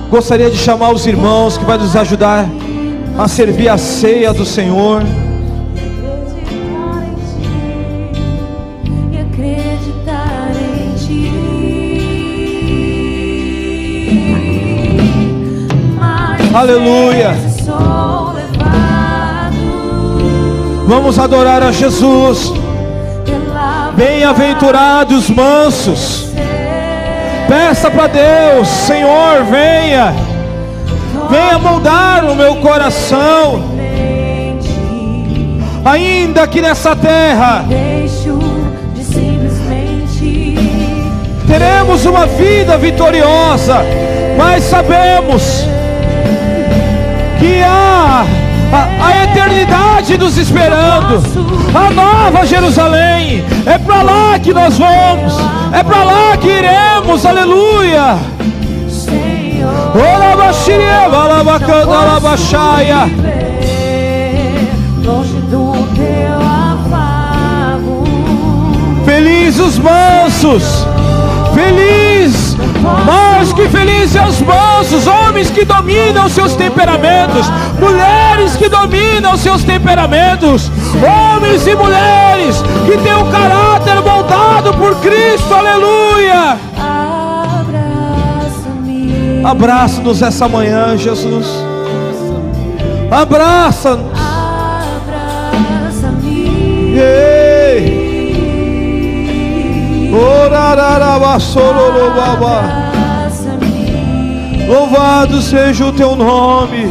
gostaria de chamar os irmãos que vai nos ajudar a servir a ceia do Senhor. Mas Aleluia. Vamos adorar a Jesus. Bem-aventurados mansos. Peça para Deus, Senhor, venha, venha moldar o meu coração, ainda que nessa terra teremos uma vida vitoriosa, mas sabemos que há a, a eternidade nos esperando, a nova Jerusalém, é para lá que nós vamos, é para lá que iremos, aleluia. Senhor. Olabaxiria, balabacanda, alabaxaia. viver longe do teu afago. Feliz os mansos, feliz, mais que felizes é os mansos, homens que dominam seus temperamentos, mulheres que dominam seus temperamentos, homens e mulheres que têm o caráter moldado por Cristo, aleluia. Abraça-nos essa manhã, Jesus. Abraça-nos. abraça-me. Ei. Louvado seja o teu nome,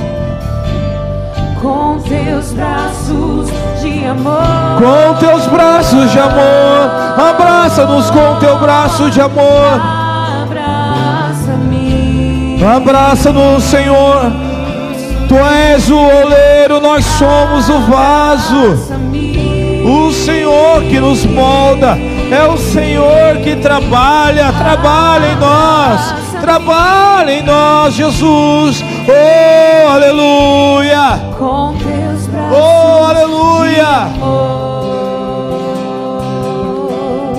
com teus braços de amor. com teus braços de amor. Abraça-nos com teu braço de amor. Abraça-me. Abraça-nos, Senhor. Tu és o oleiro, nós somos o vaso. O Senhor que nos molda, é o Senhor que trabalha, trabalha em nós, trabalha em nós, Jesus. Oh, aleluia! Com teus braços. Oh, aleluia! amor.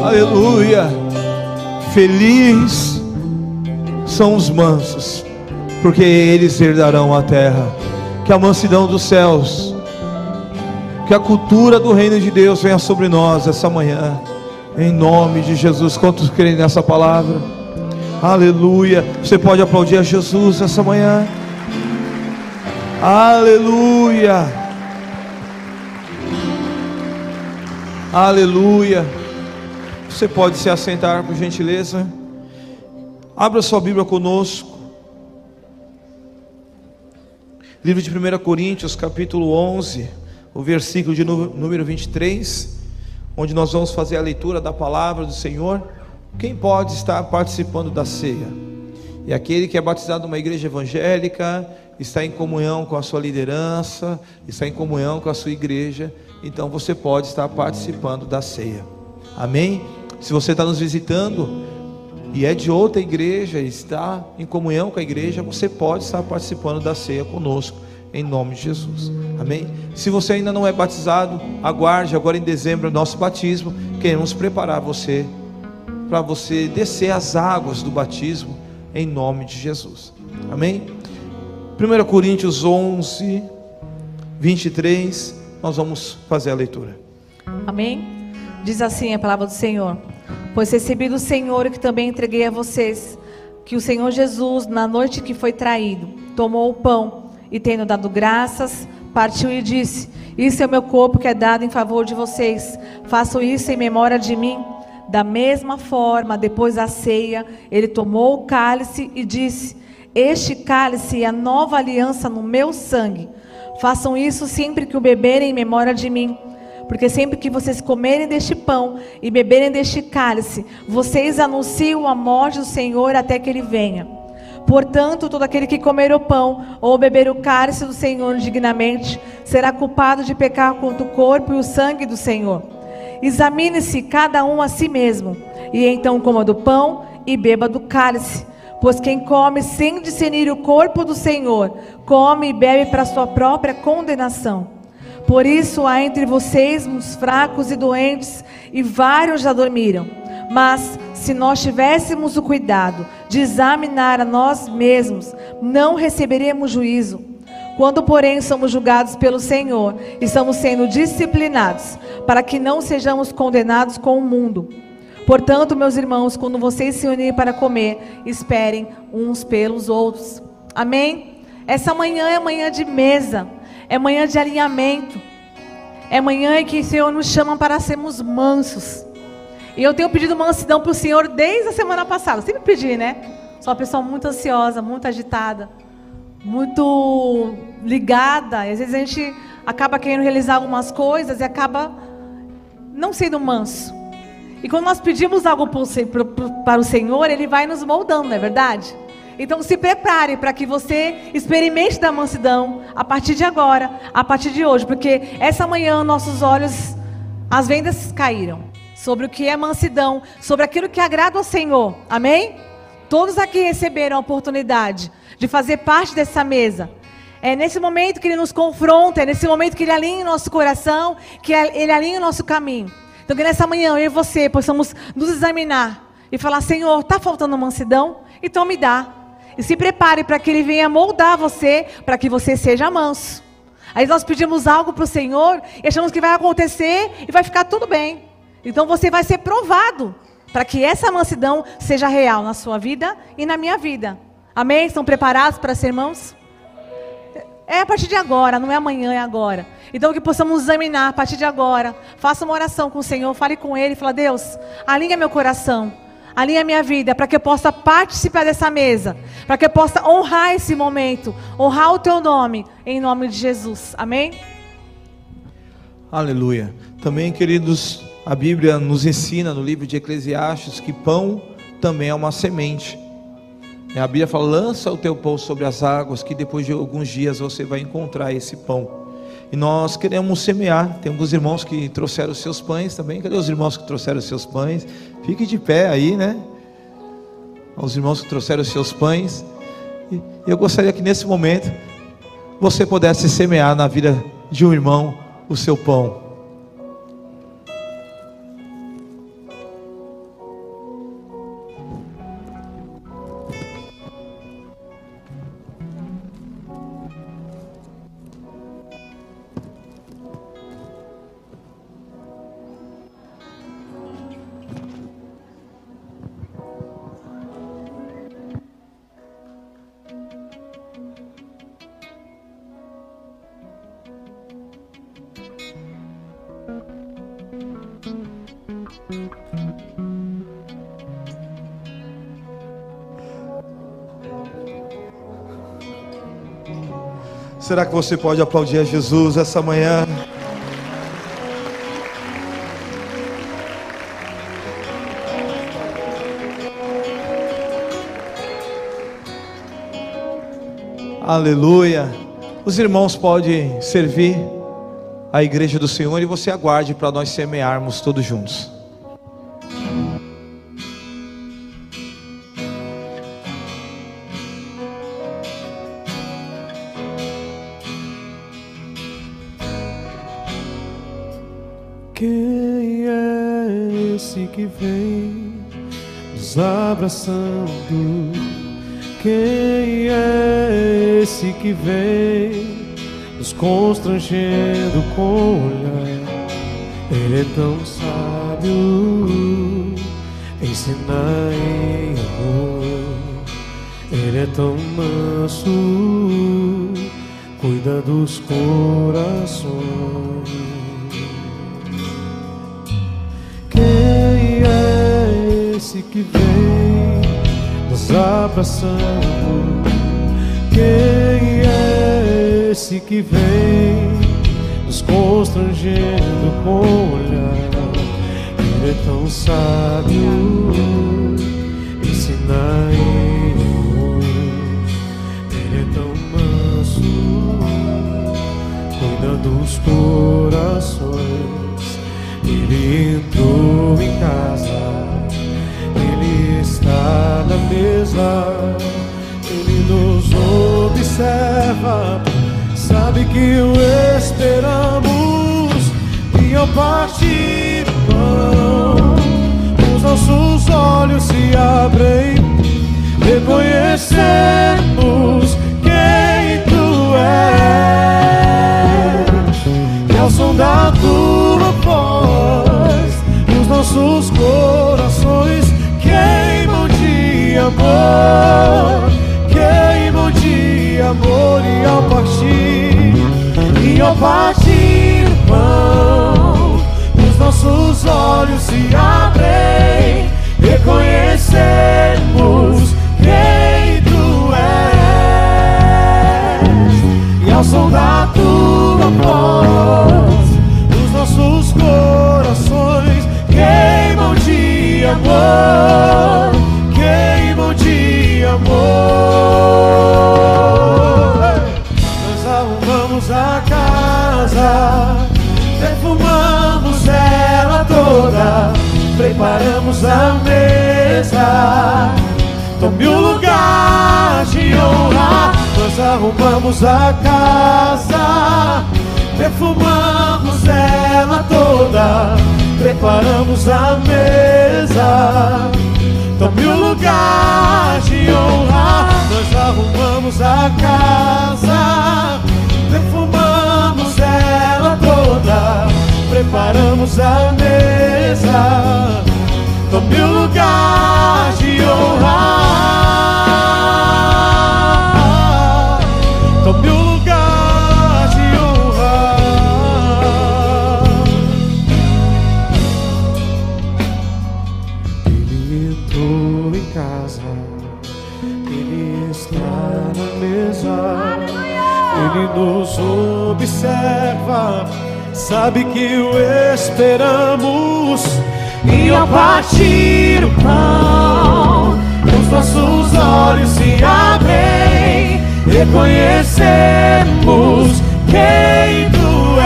Aleluia! Feliz são os mansos, porque eles herdarão a terra. Que a mansidão dos céus, que a cultura do reino de Deus venha sobre nós essa manhã, em nome de Jesus. Quantos creem nessa palavra? Aleluia! Você pode aplaudir a Jesus essa manhã? Aleluia! Aleluia! Você pode se assentar, por gentileza. Abra sua Bíblia conosco. Livro de 1 Coríntios, capítulo 11, o versículo de número 23, onde nós vamos fazer a leitura da palavra do Senhor. Quem pode estar participando da ceia? E aquele que é batizado numa igreja evangélica, está em comunhão com a sua liderança, está em comunhão com a sua igreja, então você pode estar participando da ceia. Amém? Se você está nos visitando e é de outra igreja, está em comunhão com a igreja, você pode estar participando da ceia conosco, em nome de Jesus. Amém? Se você ainda não é batizado, aguarde agora em dezembro o nosso batismo. Queremos preparar você para você descer as águas do batismo em nome de Jesus. Amém? 1 Coríntios 11, 23, nós vamos fazer a leitura. Amém? Diz assim a palavra do Senhor: Pois recebi do Senhor que também entreguei a vocês, que o Senhor Jesus, na noite que foi traído, tomou o pão e, tendo dado graças, partiu e disse: Isso é o meu corpo que é dado em favor de vocês. Façam isso em memória de mim. Da mesma forma, depois da ceia, ele tomou o cálice e disse: Este cálice é a nova aliança no meu sangue. Façam isso sempre que o beberem em memória de mim. Porque sempre que vocês comerem deste pão e beberem deste cálice, vocês anunciam a morte do Senhor até que ele venha. Portanto, todo aquele que comer o pão ou beber o cálice do Senhor indignamente será culpado de pecar contra o corpo e o sangue do Senhor. Examine-se cada um a si mesmo, e então coma do pão e beba do cálice. Pois quem come sem discernir o corpo do Senhor, come e bebe para sua própria condenação. Por isso há entre vocês uns fracos e doentes, e vários já dormiram. Mas se nós tivéssemos o cuidado de examinar a nós mesmos, não receberíamos juízo. Quando, porém, somos julgados pelo Senhor, estamos sendo disciplinados, para que não sejamos condenados com o mundo. Portanto, meus irmãos, quando vocês se unirem para comer, esperem uns pelos outros. Amém? Essa manhã é manhã de mesa, é manhã de alinhamento, é manhã em que o Senhor nos chama para sermos mansos. E eu tenho pedido mansidão para o Senhor desde a semana passada. Sempre pedi, né? Sou uma pessoa muito ansiosa, muito agitada, muito ligada. E às vezes a gente acaba querendo realizar algumas coisas e acaba não sendo manso. E quando nós pedimos algo para o Senhor, Ele vai nos moldando, não é verdade? Então se prepare para que você experimente da mansidão a partir de agora, a partir de hoje, porque essa manhã nossos olhos, as vendas caíram sobre o que é mansidão, sobre aquilo que agrada ao Senhor. Amém? Todos aqui receberam a oportunidade de fazer parte dessa mesa. É nesse momento que Ele nos confronta, é nesse momento que Ele alinha o nosso coração, que Ele alinha o nosso caminho. Então que nessa manhã eu e você possamos nos examinar e falar, Senhor, está faltando mansidão? Então me dá. E se prepare para que Ele venha moldar você, para que você seja manso. Aí nós pedimos algo para o Senhor e achamos que vai acontecer e vai ficar tudo bem. Então você vai ser provado para que essa mansidão seja real na sua vida e na minha vida. Amém? Estão preparados para ser irmãos? É a partir de agora, não é amanhã, é agora. Então que possamos examinar a partir de agora. Faça uma oração com o Senhor, fale com Ele, fala Deus, alinha meu coração, alinha minha vida, para que eu possa participar dessa mesa, para que eu possa honrar esse momento, honrar o Teu nome, em nome de Jesus. Amém? Aleluia. Também, queridos, a Bíblia nos ensina no livro de Eclesiastes que pão também é uma semente. A Bíblia fala: lança o teu pão sobre as águas, que depois de alguns dias você vai encontrar esse pão. E nós queremos semear. Tem alguns irmãos que trouxeram os seus pães também. Cadê os irmãos que trouxeram os seus pães? Fique de pé aí, né? Os irmãos que trouxeram os seus pães. E eu gostaria que nesse momento você pudesse semear na vida de um irmão o seu pão. Será que você pode aplaudir a Jesus essa manhã? Aleluia. Os irmãos podem servir a igreja do Senhor e você aguarde para nós semearmos todos juntos. Abraçando? Quem é esse que vem nos constrangendo com o olhar? Ele é tão sábio, ensina em amor. Ele é tão manso, cuida dos corações. Esse que vem nos abraçando? Quem é esse que vem nos constrangendo com o olhar. Ele é tão sábio, ensina eu. Ele é tão manso, cuida dos corações. Ele entrou em casa, na mesa, ele nos observa, sabe que o esperamos. E ao partir o pão, os nossos olhos se abrem, reconhecemos quem tu és. E ao som da tua amor, queimam de amor e ao partir, e ao partir o pão, os nossos olhos se abrem, reconhecemos quem tu és. E ao som da tua voz, os nossos corações queimam de amor, amor. Nós arrumamos a casa, perfumamos ela toda, preparamos a mesa. Tome o lugar de honra. Nós arrumamos a casa, perfumamos ela toda, preparamos a mesa. Tome o lugar de honra. Preparamos a mesa. Sabe que o esperamos. E ao partir o pão, os nossos olhos se abrem, reconhecemos quem tu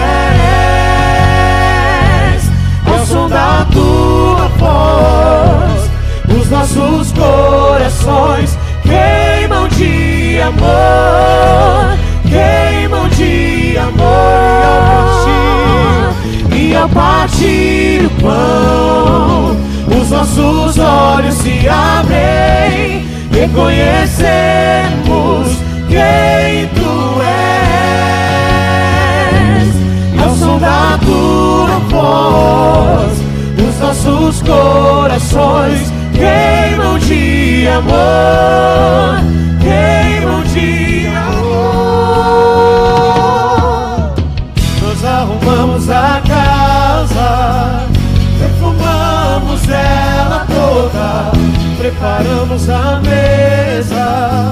és. Ao som da tua voz, os nossos corações queimam de amor, queimam de amor. Ao partir o pão, os nossos olhos se abrem, reconhecemos quem tu és. E ao som da tua voz, os nossos corações queimam de amor, queimam de amor. Nós arrumamos a casa, perfumamos ela toda, preparamos a mesa.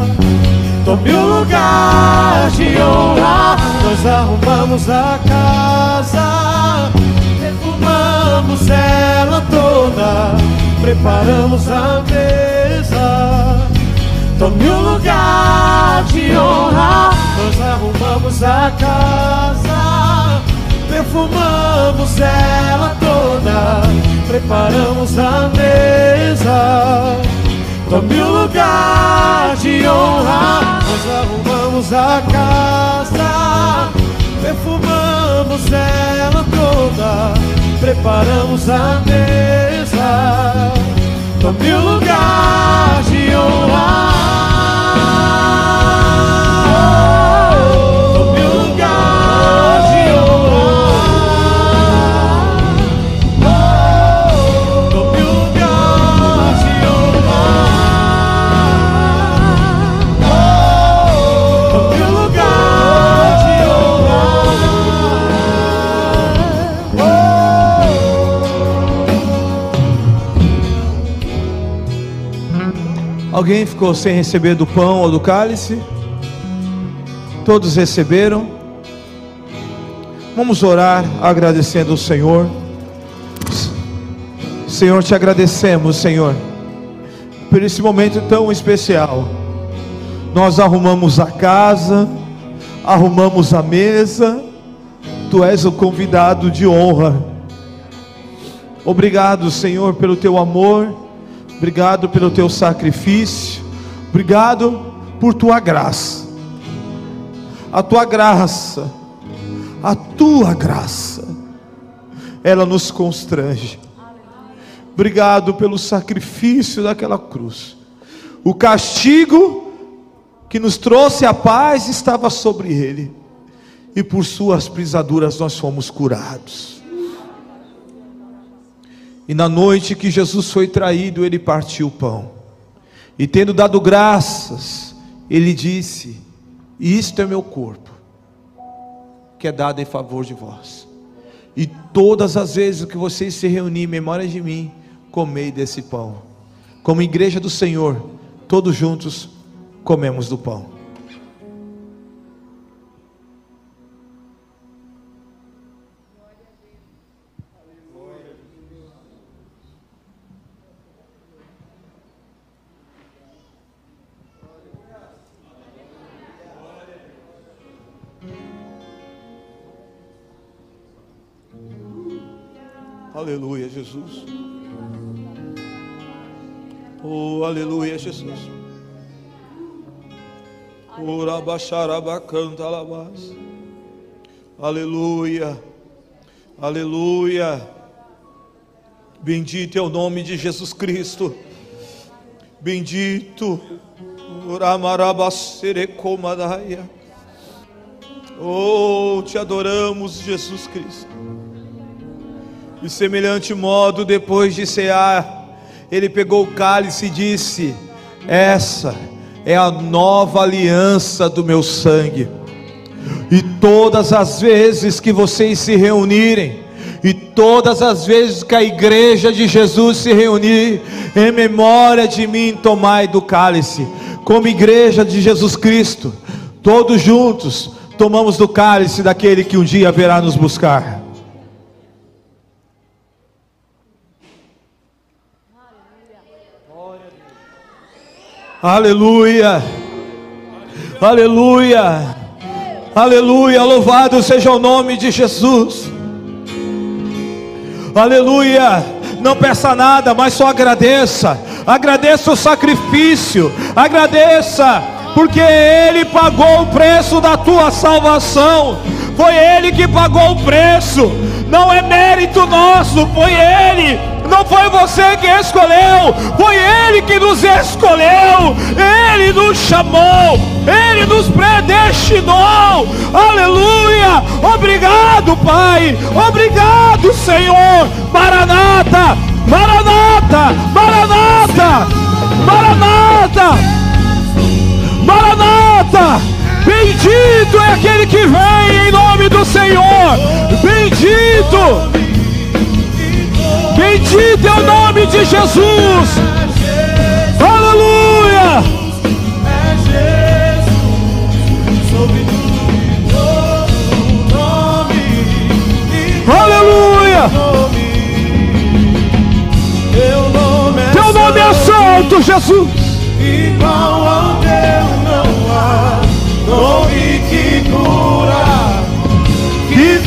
Tome o lugar de honra. Nós arrumamos a casa, perfumamos ela toda, preparamos a mesa. Tome o lugar de honra. Nós arrumamos a casa, perfumamos ela toda, preparamos a mesa. Tome o lugar de honra. Nós arrumamos a casa, perfumamos ela toda, preparamos a mesa. Tome o lugar de honra. Tome o lugar de honra. Alguém ficou sem receber do pão ou do cálice? Todos receberam? Vamos orar agradecendo ao Senhor. Senhor, te agradecemos, Senhor, por esse momento tão especial. Nós arrumamos a casa, arrumamos a mesa, tu és o convidado de honra. Obrigado, Senhor, pelo teu amor, obrigado pelo teu sacrifício, obrigado por tua graça. A tua graça, a tua graça, ela nos constrange. Obrigado pelo sacrifício daquela cruz. O castigo que nos trouxe a paz estava sobre ele, e por suas pisaduras nós fomos curados. E na noite que Jesus foi traído, ele partiu o pão, e tendo dado graças, ele disse: Isto é meu corpo, que é dado em favor de vós. E todas as vezes que vocês se reunirem em memória de mim, comei desse pão. Como igreja do Senhor, todos juntos comemos do pão. Aleluia, Jesus. Oh, aleluia, Jesus. Ora baixarabacanta alabás. Aleluia. Aleluia. Bendito é o nome de Jesus Cristo. Bendito. Oramarabacerecomadaia. Oh, te adoramos, Jesus Cristo. De semelhante modo, depois de cear, ele pegou o cálice e disse: Essa é a nova aliança do meu sangue. E todas as vezes que vocês se reunirem, e todas as vezes que a igreja de Jesus se reunir, em memória de mim, tomai do cálice, como igreja de Jesus Cristo, todos juntos, tomamos do cálice daquele que um dia virá nos buscar. Aleluia. Aleluia. Aleluia. Louvado seja o nome de Jesus. Aleluia. Não peça nada, mas só agradeça. Agradeça o sacrifício. Agradeça, porque Ele pagou o preço da tua salvação. Foi Ele que pagou o preço. Não é mérito nosso, foi Ele não foi você que escolheu, foi Ele que nos escolheu, Ele nos chamou, Ele nos predestinou. Aleluia! Obrigado, Pai. Obrigado, Senhor. Maranata, Maranata, Maranata, Maranata, Maranata. Bendito é aquele que vem em nome Senhor. Bendito. Bendito é o nome de Jesus. Aleluia. Aleluia. Teu nome é santo, Jesus. Igual ao teu não há nome que cura,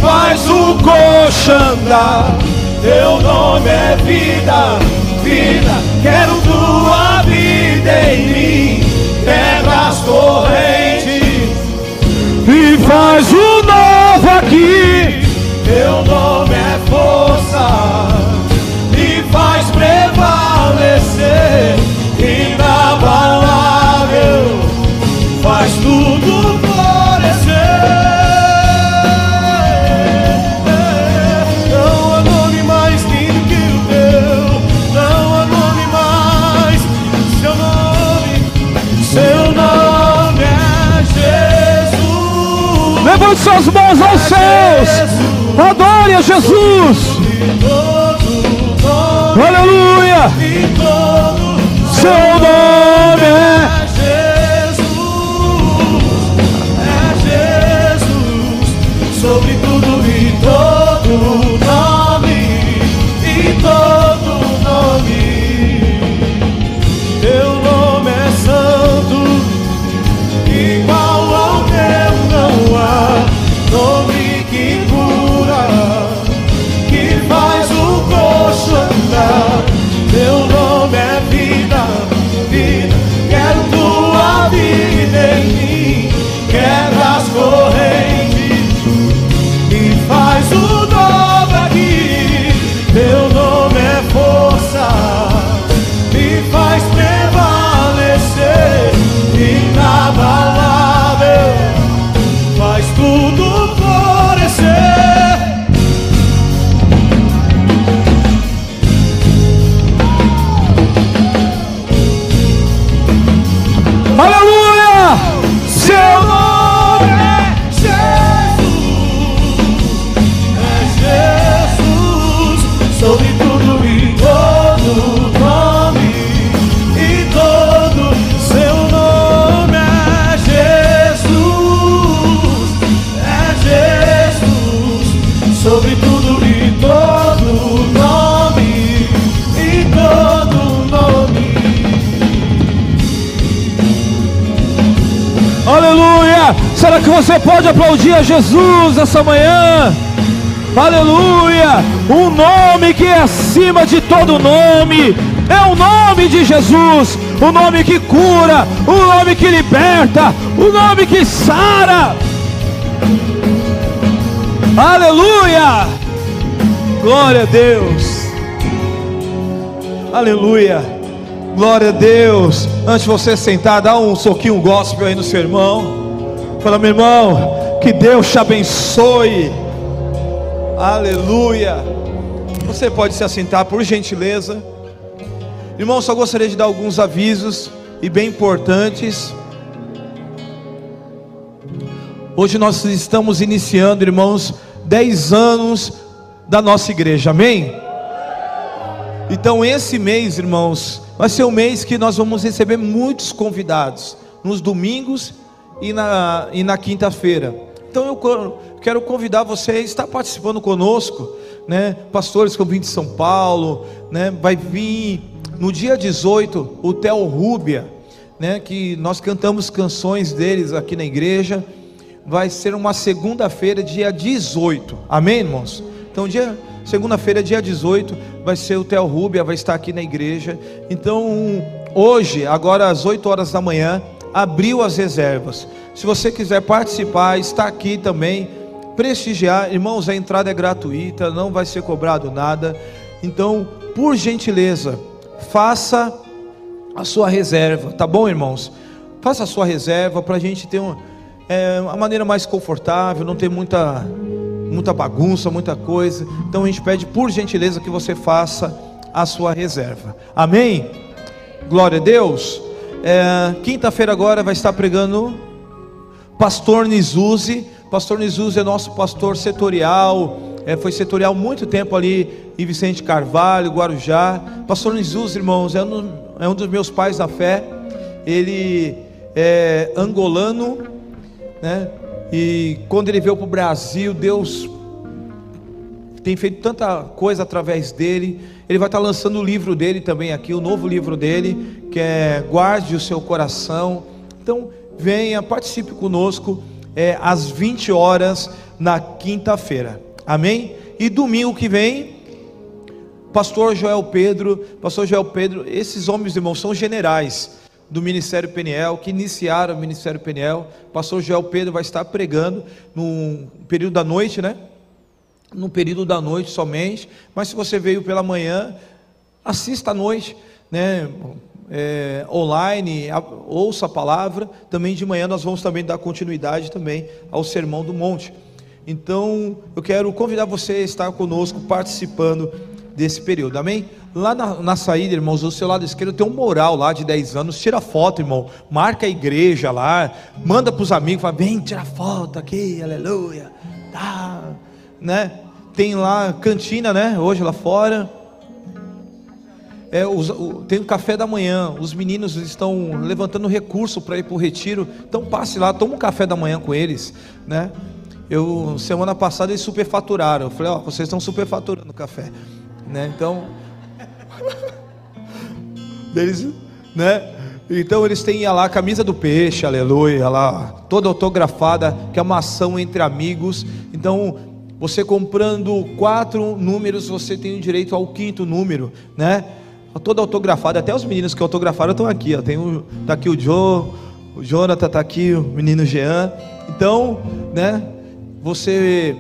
faz o coxa andar. teu nome é vida, vida. Quero tua vida em mim, quebra as correntes. E faz o novo aqui. Teu nome é força suas mãos aos céus. Adore a Jesus. Aleluia. Você pode aplaudir a Jesus essa manhã? Aleluia! Um nome que é acima de todo nome. É o nome de Jesus, o nome que cura, o nome que liberta, o nome que sara. Aleluia! Glória a Deus. Aleluia. Glória a Deus. Antes de você sentar, dá um soquinho gospel aí no seu irmão. Fala, meu irmão, que Deus te abençoe. Aleluia. Você pode se assentar, por gentileza. Irmão, só gostaria de dar alguns avisos e bem importantes. Hoje nós estamos iniciando, irmãos, 10 anos da nossa igreja, amém? Então, esse mês, irmãos, vai ser um mês que nós vamos receber muitos convidados, nos domingos e na, e na quinta-feira. Então, eu quero convidar você a estar participando conosco, né? Pastores que vêm de São Paulo, né? Vai vir no dia 18 o Theo Rúbia, né? Que nós cantamos canções deles aqui na igreja vai ser uma segunda-feira, dia 18. Amém, irmãos? Então, dia segunda-feira, dia 18, vai ser o Theo Rubia, vai estar aqui na igreja. Então, hoje, agora às 8 horas da manhã, abriu as reservas. Se você quiser participar, está aqui também, prestigiar, irmãos, a entrada é gratuita, não vai ser cobrado nada. Então, por gentileza, faça a sua reserva, tá bom, irmãos? Faça a sua reserva para a gente ter é, a maneira mais confortável, não ter muita, muita bagunça, muita coisa. Então a gente pede por gentileza que você faça a sua reserva. Amém? Glória a Deus. É, Quinta-feira agora vai estar pregando Pastor Nizuzi. Pastor Nizuzi é nosso pastor setorial. É, foi setorial muito tempo ali em Vicente Carvalho, Guarujá. Pastor Nizuzi, irmãos, é um, é um dos meus pais da fé. Ele é angolano né? E quando ele veio para o Brasil, Deus tem feito tanta coisa através dele. Ele vai estar lançando o livro dele também aqui, o novo livro dele, que é Guarde o seu coração. Então, venha, participe conosco é, às 20 horas na quinta-feira. Amém? E domingo que vem, Pastor Joel Pedro, Pastor Joel Pedro, esses homens, irmãos, são generais do Ministério Peniel, que iniciaram o Ministério Peniel. Pastor Joel Pedro vai estar pregando no período da noite, né? No período da noite somente. Mas se você veio pela manhã, assista à noite, né? É, online, ouça a palavra. Também de manhã nós vamos também dar continuidade também ao Sermão do Monte. Então, eu quero convidar você a estar conosco participando desse período, amém? Lá na, na, saída, irmãos, do seu lado esquerdo tem um moral lá de 10 anos. Tira foto, irmão. Marca a igreja lá. Manda para os amigos. Fala, vem tirar foto aqui, aleluia. Tá, né? Tem lá cantina, né? Hoje lá fora. É, os, o, tem o café da manhã. Os meninos estão levantando recurso para ir para o retiro. Então passe lá, toma um café da manhã com eles, né? Eu semana passada eles superfaturaram. Eu falei, ó, vocês estão superfaturando o café, né? Então deles, né? Então eles têm lá a camisa do peixe, aleluia, lá toda autografada, que é uma ação entre amigos. Então, você comprando quatro números, você tem o direito ao quinto número, né? Toda autografada, até os meninos que autografaram estão aqui, ó. Tem o, tá aqui o Joe, o Jonathan tá aqui, o menino Jean. Então, né? Você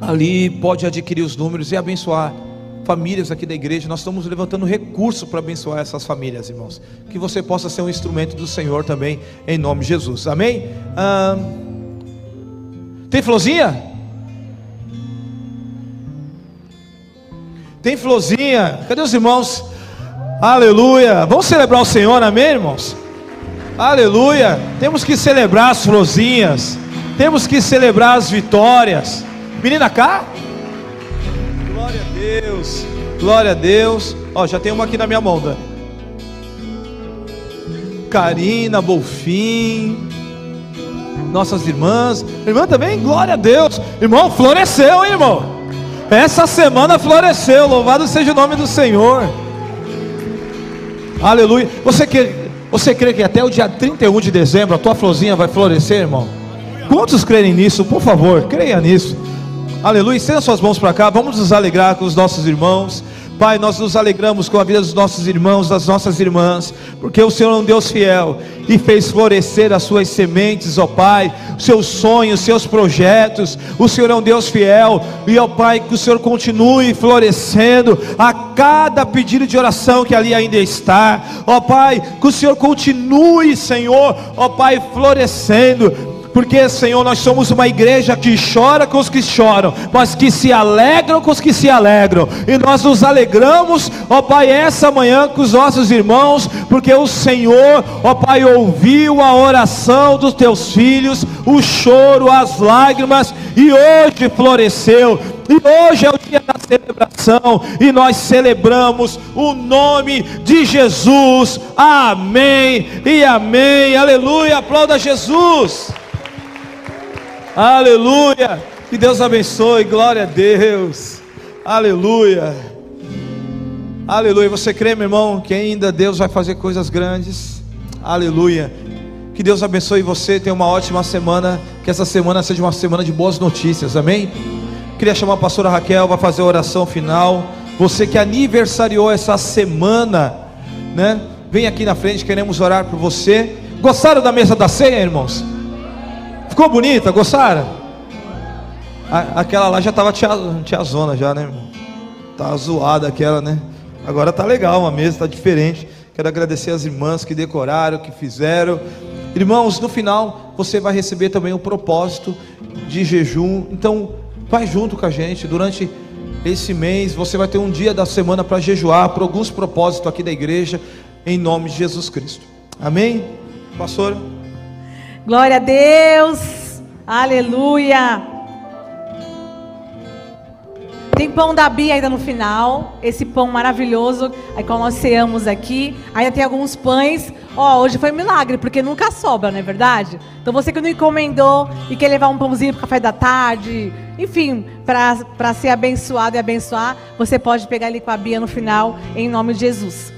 ali pode adquirir os números e abençoar famílias aqui da igreja, nós estamos levantando recurso para abençoar essas famílias, irmãos. Que você possa ser um instrumento do Senhor também, em nome de Jesus. Amém? Ah, tem florzinha? Tem florzinha? Cadê os irmãos? Aleluia! Vamos celebrar o Senhor, amém, irmãos? Aleluia! Temos que celebrar as florzinhas, temos que celebrar as vitórias. Menina cá? Glória a Deus. Glória a Deus. Ó, já tem uma aqui na minha mão, Dani. Karina, Bolfim. Nossas irmãs. Irmã também? Glória a Deus. Irmão, floresceu, hein, irmão? Essa semana floresceu. Louvado seja o nome do Senhor. Aleluia. Você, quer, você crê que até o dia 31 de dezembro a tua florzinha vai florescer, irmão? Quantos creem nisso? Por favor, creia nisso. Aleluia. Estenda suas mãos para cá. Vamos nos alegrar com os nossos irmãos. Pai, nós nos alegramos com a vida dos nossos irmãos, das nossas irmãs, porque o Senhor é um Deus fiel e fez florescer as suas sementes, ó Pai, os seus sonhos, os seus projetos. O Senhor é um Deus fiel e, ó Pai, que o Senhor continue florescendo a cada pedido de oração que ali ainda está. Ó Pai, que o Senhor continue, Senhor, ó Pai, florescendo porque, Senhor, nós somos uma igreja que chora com os que choram, mas que se alegram com os que se alegram. E nós nos alegramos, ó Pai, essa manhã com os nossos irmãos, porque o Senhor, ó Pai, ouviu a oração dos teus filhos, o choro, as lágrimas, e hoje floresceu. E hoje é o dia da celebração, e nós celebramos o nome de Jesus. Amém e amém. Aleluia. Aplauda Jesus. Aleluia. Que Deus abençoe. Glória a Deus. Aleluia. Aleluia. Você crê, meu irmão, que ainda Deus vai fazer coisas grandes? Aleluia. Que Deus abençoe você. Tenha uma ótima semana. Que essa semana seja uma semana de boas notícias. Amém? Queria chamar a pastora Raquel para fazer a oração final. Você que aniversariou essa semana, né? Vem aqui na frente, queremos orar por você. Gostaram da mesa da ceia, irmãos? Ficou bonita? Gostaram? A- aquela lá já estava tia, tiazona já, né, irmão? Tá zoada aquela, né? Agora tá legal, uma mesa tá diferente. Quero agradecer as irmãs que decoraram, que fizeram. Irmãos, no final você vai receber também o propósito de jejum. Então, vai junto com a gente durante esse mês. Você vai ter um dia da semana para jejuar por alguns propósitos aqui da igreja, em nome de Jesus Cristo. Amém? Pastor? Glória a Deus. Aleluia. Tem pão da Bia ainda no final. Esse pão maravilhoso. Aí qual nós ceamos aqui. Ainda tem alguns pães. Ó, hoje foi um milagre, porque nunca sobra, não é verdade? Então você que não encomendou e quer levar um pãozinho para café da tarde, enfim, para ser abençoado e abençoar, você pode pegar ali com a Bia no final, em nome de Jesus.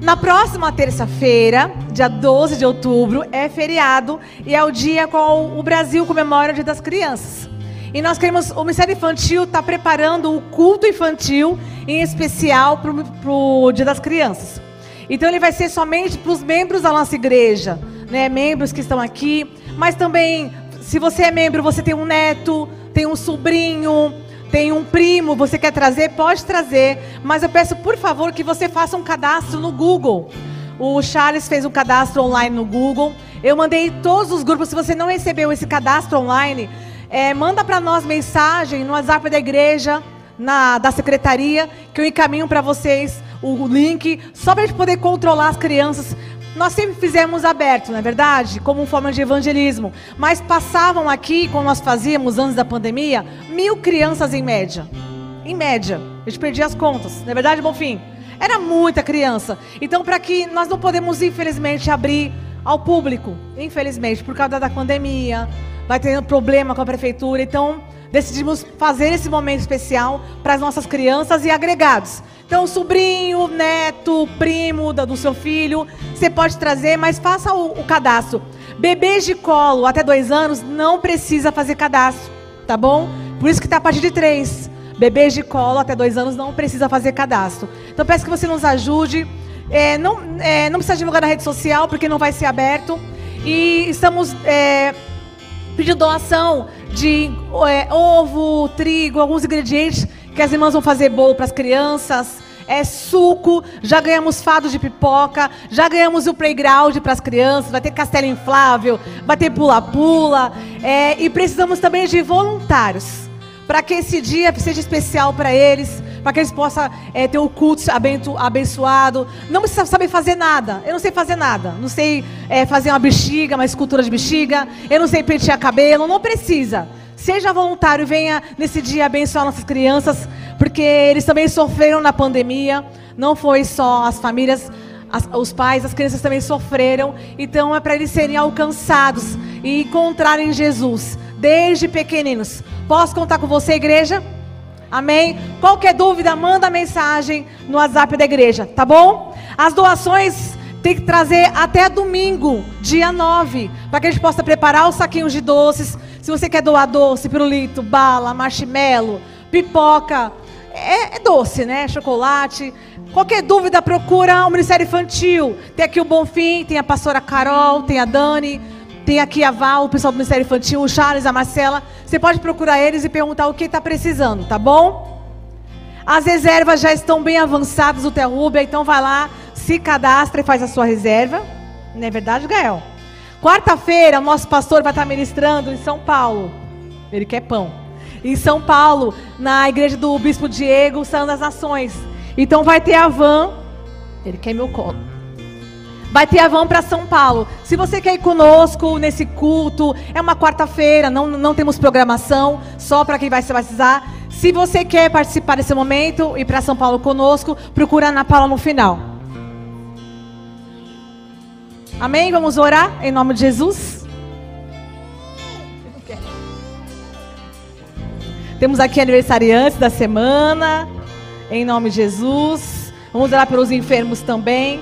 Na próxima terça-feira, dia 12 de outubro, é feriado e é o dia qual o Brasil comemora o Dia das Crianças. E nós queremos, o Ministério Infantil está preparando o culto infantil, em especial para o Dia das Crianças. Então ele vai ser somente para os membros da nossa igreja, né? Membros que estão aqui, mas também, se você é membro, você tem um neto, tem um sobrinho, tem um primo, você quer trazer, pode trazer, mas eu peço por favor que você faça um cadastro no Google. O Charles fez um cadastro online no Google. Eu mandei todos os grupos. Se você não recebeu esse cadastro online, é, manda para nós mensagem no WhatsApp da igreja, na, da secretaria, que eu encaminho para vocês o link, só para a gente poder controlar as crianças. Nós sempre fizemos aberto, não é verdade? Como forma de evangelismo. Mas passavam aqui, como nós fazíamos antes da pandemia, mil crianças em média. Em média. A gente perdia as contas. Não é verdade, Bonfim? Era muita criança. Então, para que nós não podemos, infelizmente, abrir ao público, infelizmente, por causa da pandemia, vai ter problema com a prefeitura. Então, decidimos fazer esse momento especial para as nossas crianças e agregados. Então, sobrinho, neto, primo do seu filho, você pode trazer, mas faça o, o cadastro. Bebês de colo até dois anos não precisa fazer cadastro, tá bom? Por isso que está a partir de três. Bebês de colo até dois anos não precisa fazer cadastro. Então, peço que você nos ajude. É, não, é, não precisa divulgar na rede social, porque não vai ser aberto. E estamos é, pedindo doação de é, ovo, trigo, alguns ingredientes que as irmãs vão fazer bolo para as crianças. É suco, já ganhamos fado de pipoca, já ganhamos o playground para as crianças, vai ter castelo inflável, vai ter pula-pula. é, e precisamos também de voluntários para que esse dia seja especial para eles, para que eles possam é, ter o culto abenço- abençoado. Não precisa saber fazer nada. Eu não sei fazer nada. Não sei é, fazer uma bexiga, uma escultura de bexiga. Eu não sei pentear cabelo. Não precisa. Seja voluntário, venha nesse dia abençoar nossas crianças, porque eles também sofreram na pandemia. Não foi só as famílias, as- os pais, as crianças também sofreram. Então é para eles serem alcançados e encontrarem Jesus desde pequeninos. Posso contar com você, igreja? Amém? Qualquer dúvida, manda mensagem no WhatsApp da igreja, tá bom? As doações tem que trazer até domingo, dia 9, para que a gente possa preparar os saquinhos de doces. Se você quer doar doce, pirulito, bala, marshmallow, pipoca, é, é doce, né? Chocolate. Qualquer dúvida, procura o Ministério Infantil. Tem aqui o Bonfim, tem a pastora Carol, tem a Dani, tem aqui a Val, o pessoal do Ministério Infantil, o Charles, a Marcela. Você pode procurar eles e perguntar o que está precisando, tá bom? As reservas já estão bem avançadas do Terrubia, então vai lá, se cadastra e faz a sua reserva. Não é verdade, Gael? Quarta-feira, o nosso pastor vai estar ministrando em São Paulo. Ele quer pão. Em São Paulo, na igreja do Bispo Diego, São das Nações. Então vai ter a van. Ele quer meu colo. Vai ter a van para São Paulo. Se você quer ir conosco nesse culto, é uma quarta-feira, não, não temos programação, só para quem vai se batizar. Se você quer participar desse momento e para São Paulo conosco, procura a Ana Paula no final. Amém? Vamos orar em nome de Jesus. Temos aqui aniversariantes da semana, em nome de Jesus. Vamos orar pelos enfermos também,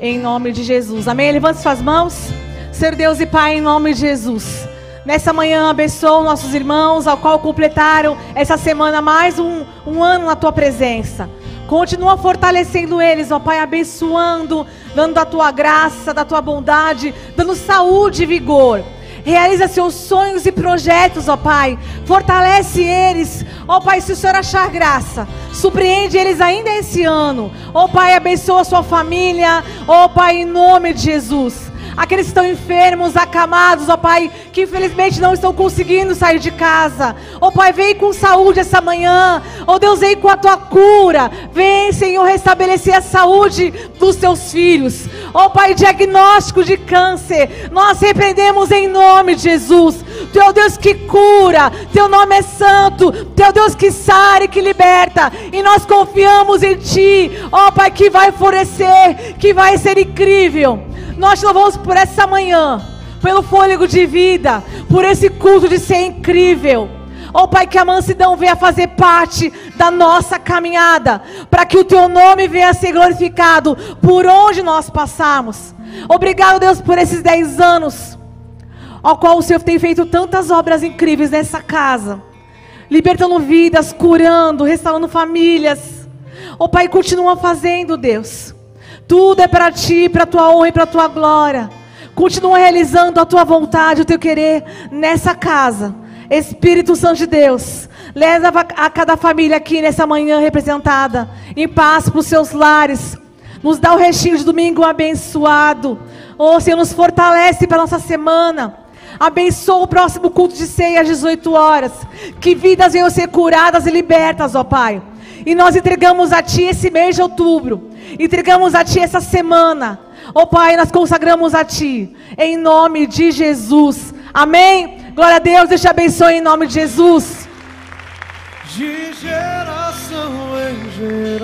em nome de Jesus. Amém? Levante suas mãos. Senhor Deus e Pai, em nome de Jesus. Nessa manhã, abençoa nossos irmãos, ao qual completaram essa semana mais um, um ano na tua presença. Continua fortalecendo eles, ó Pai, abençoando, dando da tua graça, da tua bondade, dando saúde e vigor. Realiza seus sonhos e projetos, ó Pai. Fortalece eles. Ó Pai, se o Senhor achar graça, surpreende eles ainda esse ano. Ó Pai, abençoa sua família. Ó Pai, em nome de Jesus aqueles que estão enfermos, acamados, ó Pai, que infelizmente não estão conseguindo sair de casa. Ó Pai, vem com saúde essa manhã. Ó Deus, vem com a tua cura. Vem, Senhor, restabelecer a saúde dos teus filhos. Ó Pai, diagnóstico de câncer, nós repreendemos em nome de Jesus. Teu Deus que cura, teu nome é santo, teu Deus que sara e que liberta. E nós confiamos em ti, ó Pai, que vai florescer, que vai ser incrível. Nós te louvamos por essa manhã, pelo fôlego de vida, por esse culto de ser incrível. Ó oh, Pai, que a mansidão venha fazer parte da nossa caminhada, para que o Teu nome venha ser glorificado por onde nós passamos. Obrigado, Deus, por esses dez anos, ao qual o Senhor tem feito tantas obras incríveis nessa casa, libertando vidas, curando, restaurando famílias. Ó oh, Pai, continua fazendo, Deus. Tudo é para ti, para a tua honra e para a tua glória. Continua realizando a tua vontade, o teu querer nessa casa. Espírito Santo de Deus, leva a cada família aqui nessa manhã representada em paz para os seus lares. Nos dá o restinho de domingo abençoado. Oh, Senhor, nos fortalece para nossa semana. Abençoa o próximo culto de ceia às 18 horas. Que vidas venham ser curadas e libertas, ó Pai. E nós entregamos a Ti esse mês de outubro. Entregamos a Ti essa semana. Ó oh, Pai, nós consagramos a Ti. Em nome de Jesus. Amém? Glória a Deus, Deus te abençoe em nome de Jesus. De geração em geração.